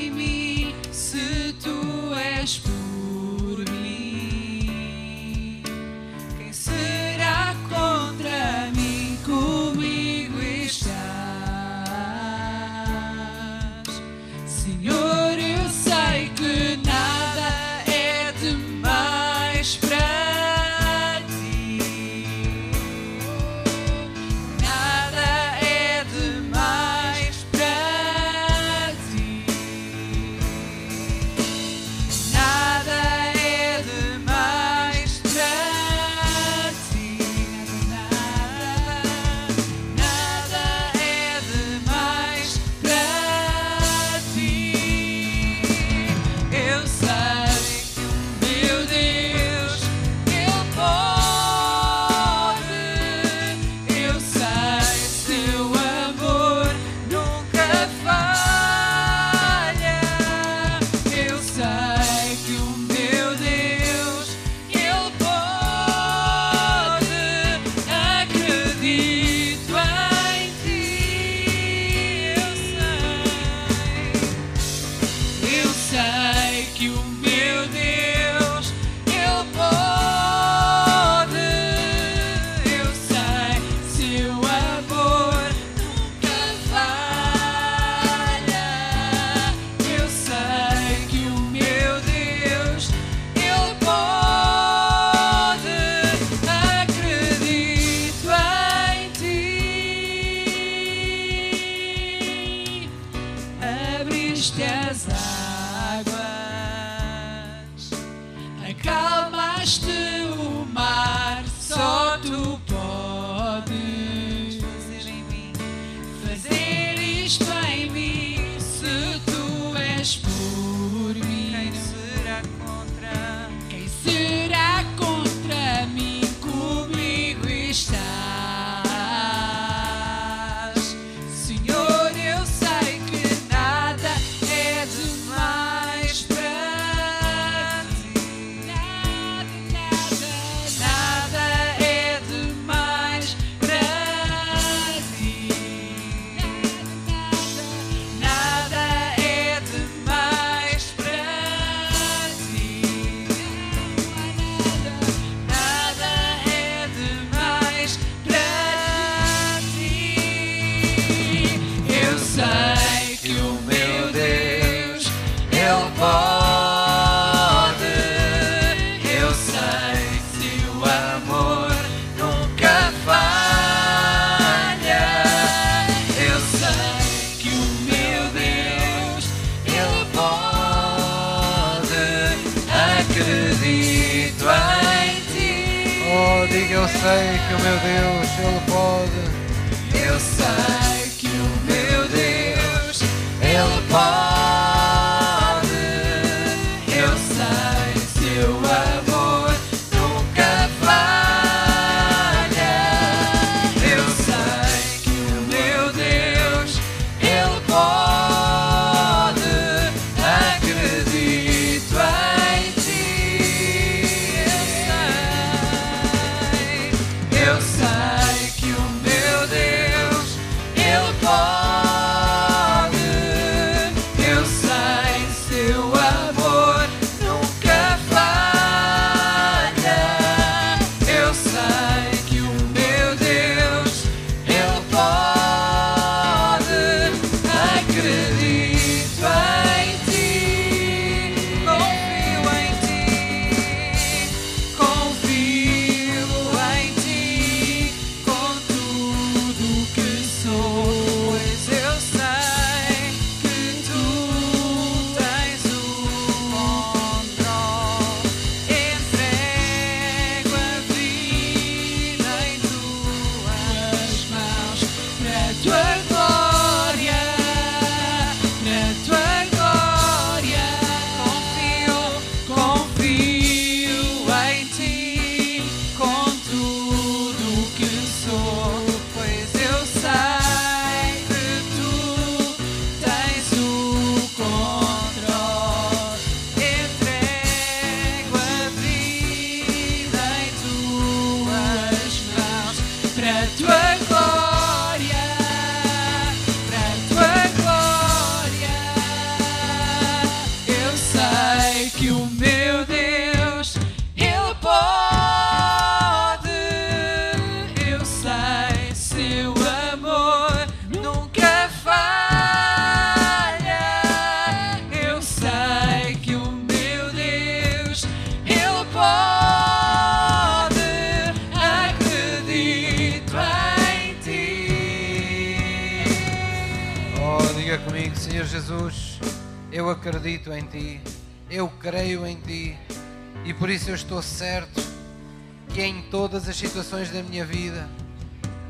B: Situações da minha vida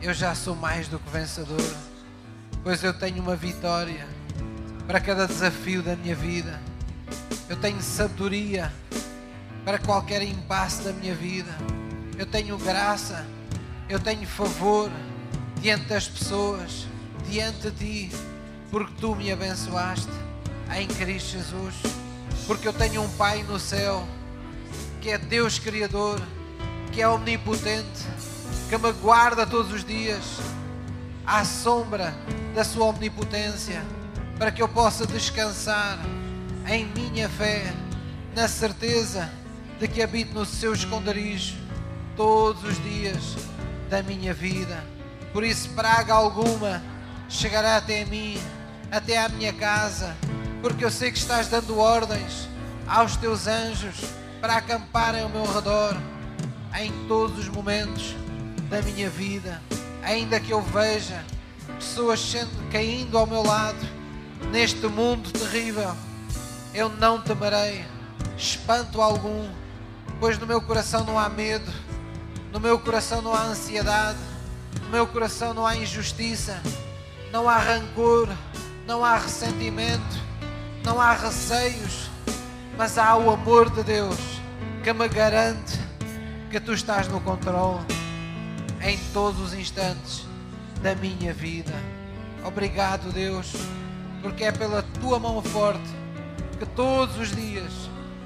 B: eu já sou mais do que vencedor, pois eu tenho uma vitória para cada desafio da minha vida, eu tenho sabedoria para qualquer impasse da minha vida, eu tenho graça, eu tenho favor diante das pessoas, diante de Ti porque tu me abençoaste em Cristo Jesus, porque eu tenho um Pai no céu que é Deus Criador, que é omnipotente, que me guarda todos os dias à sombra da Sua omnipotência, para que eu possa descansar em minha fé, na certeza de que habito no Seu esconderijo todos os dias da minha vida. Por isso, praga alguma chegará até mim, até à minha casa, porque eu sei que estás dando ordens aos teus anjos para acamparem ao meu redor em todos os momentos da minha vida, ainda que eu veja pessoas sendo, caindo ao meu lado neste mundo terrível, eu não temerei espanto algum, pois no meu coração não há medo, no meu coração não há ansiedade, no meu coração não há injustiça, não há rancor, não há ressentimento, não há receios, mas há o amor de Deus que me garante que tu estás no controle em todos os instantes da minha vida. Obrigado, Deus, porque é pela tua mão forte que todos os dias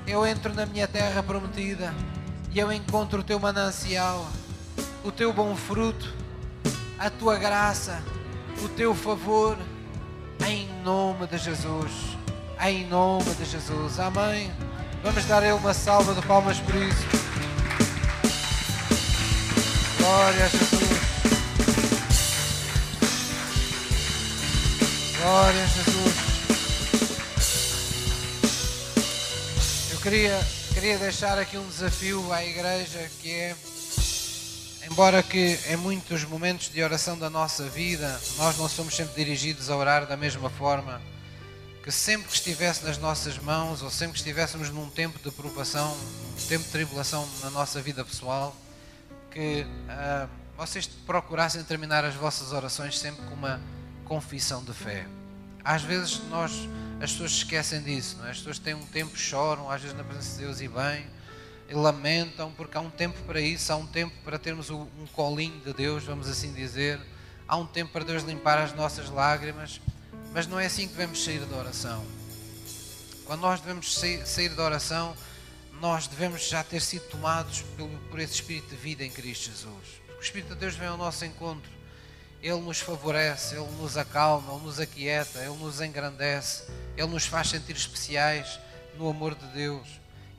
B: eu entro na minha terra prometida e eu encontro o teu manancial, o teu bom fruto, a tua graça, o teu favor, em nome de Jesus. Em nome de Jesus. Amém. Vamos dar a Ele uma salva de palmas por isso. Glória a Jesus. Glória a Jesus. Eu queria, queria deixar aqui um desafio à igreja que é, embora que em muitos momentos de oração da nossa vida nós não somos sempre dirigidos a orar da mesma forma, que sempre que estivesse nas nossas mãos ou sempre que estivéssemos num tempo de provação, um tempo de tribulação na nossa vida pessoal,
A: que ah, vocês procurassem terminar as vossas orações sempre com uma confissão de fé. Às vezes nós, as pessoas esquecem disso, não é? as pessoas têm um tempo, choram, às vezes na presença de Deus e bem, e lamentam, porque há um tempo para isso, há um tempo para termos um colinho de Deus, vamos assim dizer, há um tempo para Deus limpar as nossas lágrimas, mas não é assim que devemos sair da oração. Quando nós devemos sair da oração, nós devemos já ter sido tomados por esse Espírito de vida em Cristo Jesus. Porque o Espírito de Deus vem ao nosso encontro ele nos favorece, Ele nos acalma, Ele nos aquieta, Ele nos engrandece, Ele nos faz sentir especiais no amor de Deus.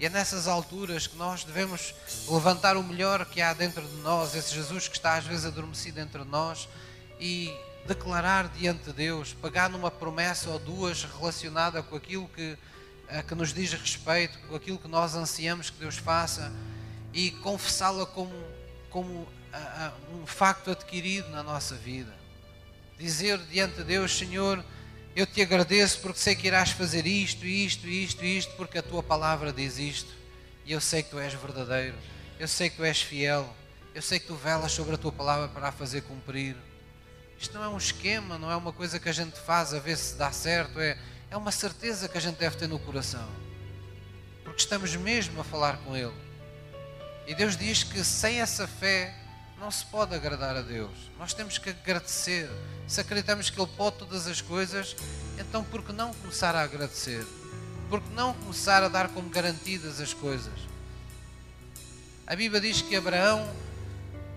A: E é nessas alturas que nós devemos levantar o melhor que há dentro de nós, esse Jesus que está às vezes adormecido entre nós, e declarar diante de Deus, pegar numa promessa ou duas relacionada com aquilo que, eh, que nos diz respeito, com aquilo que nós ansiamos que Deus faça, e confessá-la como, como um facto adquirido na nossa vida. Dizer diante de Deus, Senhor, eu te agradeço porque sei que irás fazer isto, isto, isto, isto, porque a tua palavra diz isto. E eu sei que tu és verdadeiro, eu sei que tu és fiel, eu sei que tu velas sobre a tua palavra para a fazer cumprir. Isto não é um esquema, não é uma coisa que a gente faz a ver se dá certo, é, é uma certeza que a gente deve ter no coração. Porque estamos mesmo a falar com Ele. E Deus diz que sem essa fé não se pode agradar a Deus. Nós temos que agradecer. Se acreditamos que Ele pode todas as coisas, então por que não começar a agradecer? Por que não começar a dar como garantidas as coisas? A Bíblia diz que Abraão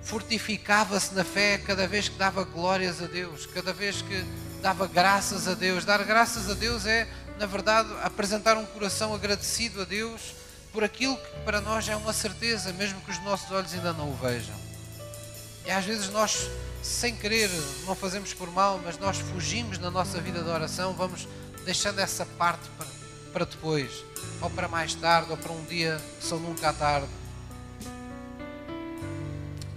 A: fortificava-se na fé cada vez que dava glórias a Deus, cada vez que dava graças a Deus. Dar graças a Deus é, na verdade, apresentar um coração agradecido a Deus por aquilo que para nós é uma certeza, mesmo que os nossos olhos ainda não o vejam. E às vezes nós, sem querer, não fazemos por mal, mas nós fugimos na nossa vida de oração, vamos deixando essa parte para, para depois, ou para mais tarde, ou para um dia só nunca à tarde.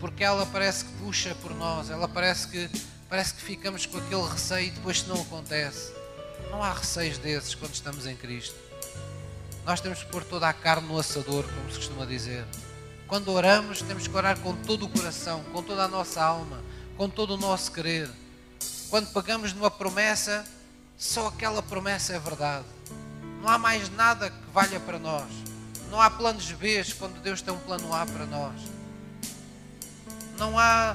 A: Porque ela parece que puxa por nós, ela parece que, parece que ficamos com aquele receio e depois não acontece. Não há receios desses quando estamos em Cristo. Nós temos que pôr toda a carne no assador, como se costuma dizer. Quando oramos, temos que orar com todo o coração, com toda a nossa alma, com todo o nosso querer. Quando pagamos numa promessa, só aquela promessa é verdade. Não há mais nada que valha para nós. Não há planos B quando Deus tem um plano A para nós. Não há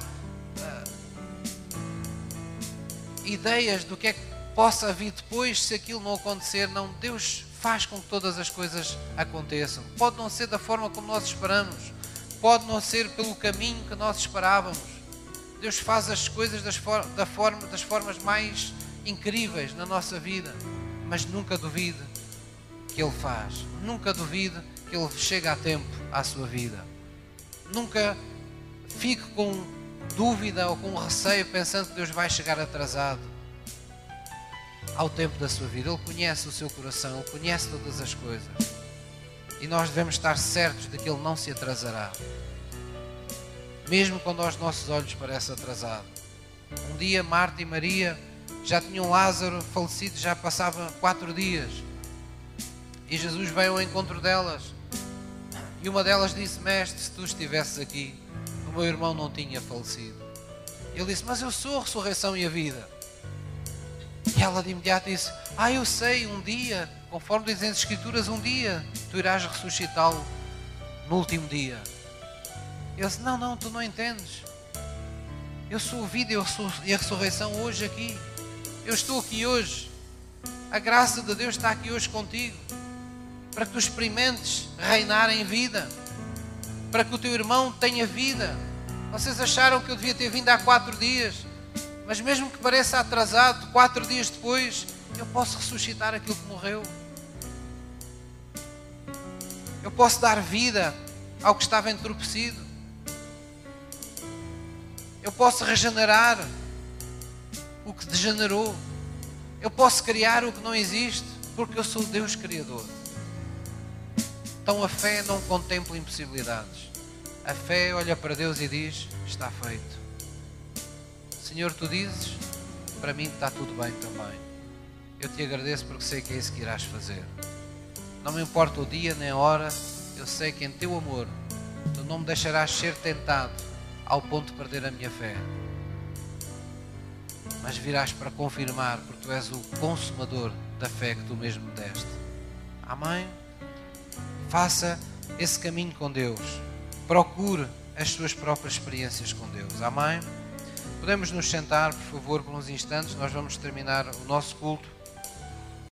A: ideias do que é que possa vir depois se aquilo não acontecer. Não, Deus faz com que todas as coisas aconteçam. Pode não ser da forma como nós esperamos, pode não ser pelo caminho que nós esperávamos. Deus faz as coisas das, for da forma, das formas mais incríveis na nossa vida, mas nunca duvide que Ele faz. Nunca duvide que Ele chega a tempo à sua vida. Nunca fique com dúvida ou com receio pensando que Deus vai chegar atrasado ao tempo da sua vida. Ele conhece o seu coração, Ele conhece todas as coisas e nós devemos estar certos de que Ele não se atrasará. Mesmo quando aos nossos olhos parece atrasado. Um dia Marta e Maria já tinham Lázaro falecido, já passava quatro dias. E Jesus veio ao encontro delas. E uma delas disse: Mestre, se tu estivesses aqui, o meu irmão não tinha falecido. Ele disse: Mas eu sou a ressurreição e a vida. E ela de imediato disse: Ah, eu sei, um dia Conforme dizem as Escrituras, um dia tu irás ressuscitá-lo no último dia. Ele disse: Não, não, tu não entendes. Eu sou a vida e a ressurreição hoje aqui. Eu estou aqui hoje. A graça de Deus está aqui hoje contigo. Para que tu experimentes reinar em vida. Para que o teu irmão tenha vida. Vocês acharam que eu devia ter vindo há quatro dias. Mas mesmo que pareça atrasado, quatro dias depois, eu posso ressuscitar aquilo que morreu. Eu posso dar vida ao que estava entorpecido. Eu posso regenerar o que degenerou. Eu posso criar o que não existe, porque eu sou Deus Criador. Então a fé não contempla impossibilidades. A fé olha para Deus e diz: Está feito. Senhor, tu dizes, para mim está tudo bem também. Eu te agradeço porque sei que é isso que irás fazer. Não me importa o dia nem a hora, eu sei que em teu amor tu não me deixarás ser tentado ao ponto de perder a minha fé. Mas virás para confirmar, porque tu és o consumador da fé que tu mesmo deste. Amém? Faça esse caminho com Deus. Procure as suas próprias experiências com Deus. Amém? Podemos nos sentar, por favor, por uns instantes. Nós vamos terminar o nosso culto.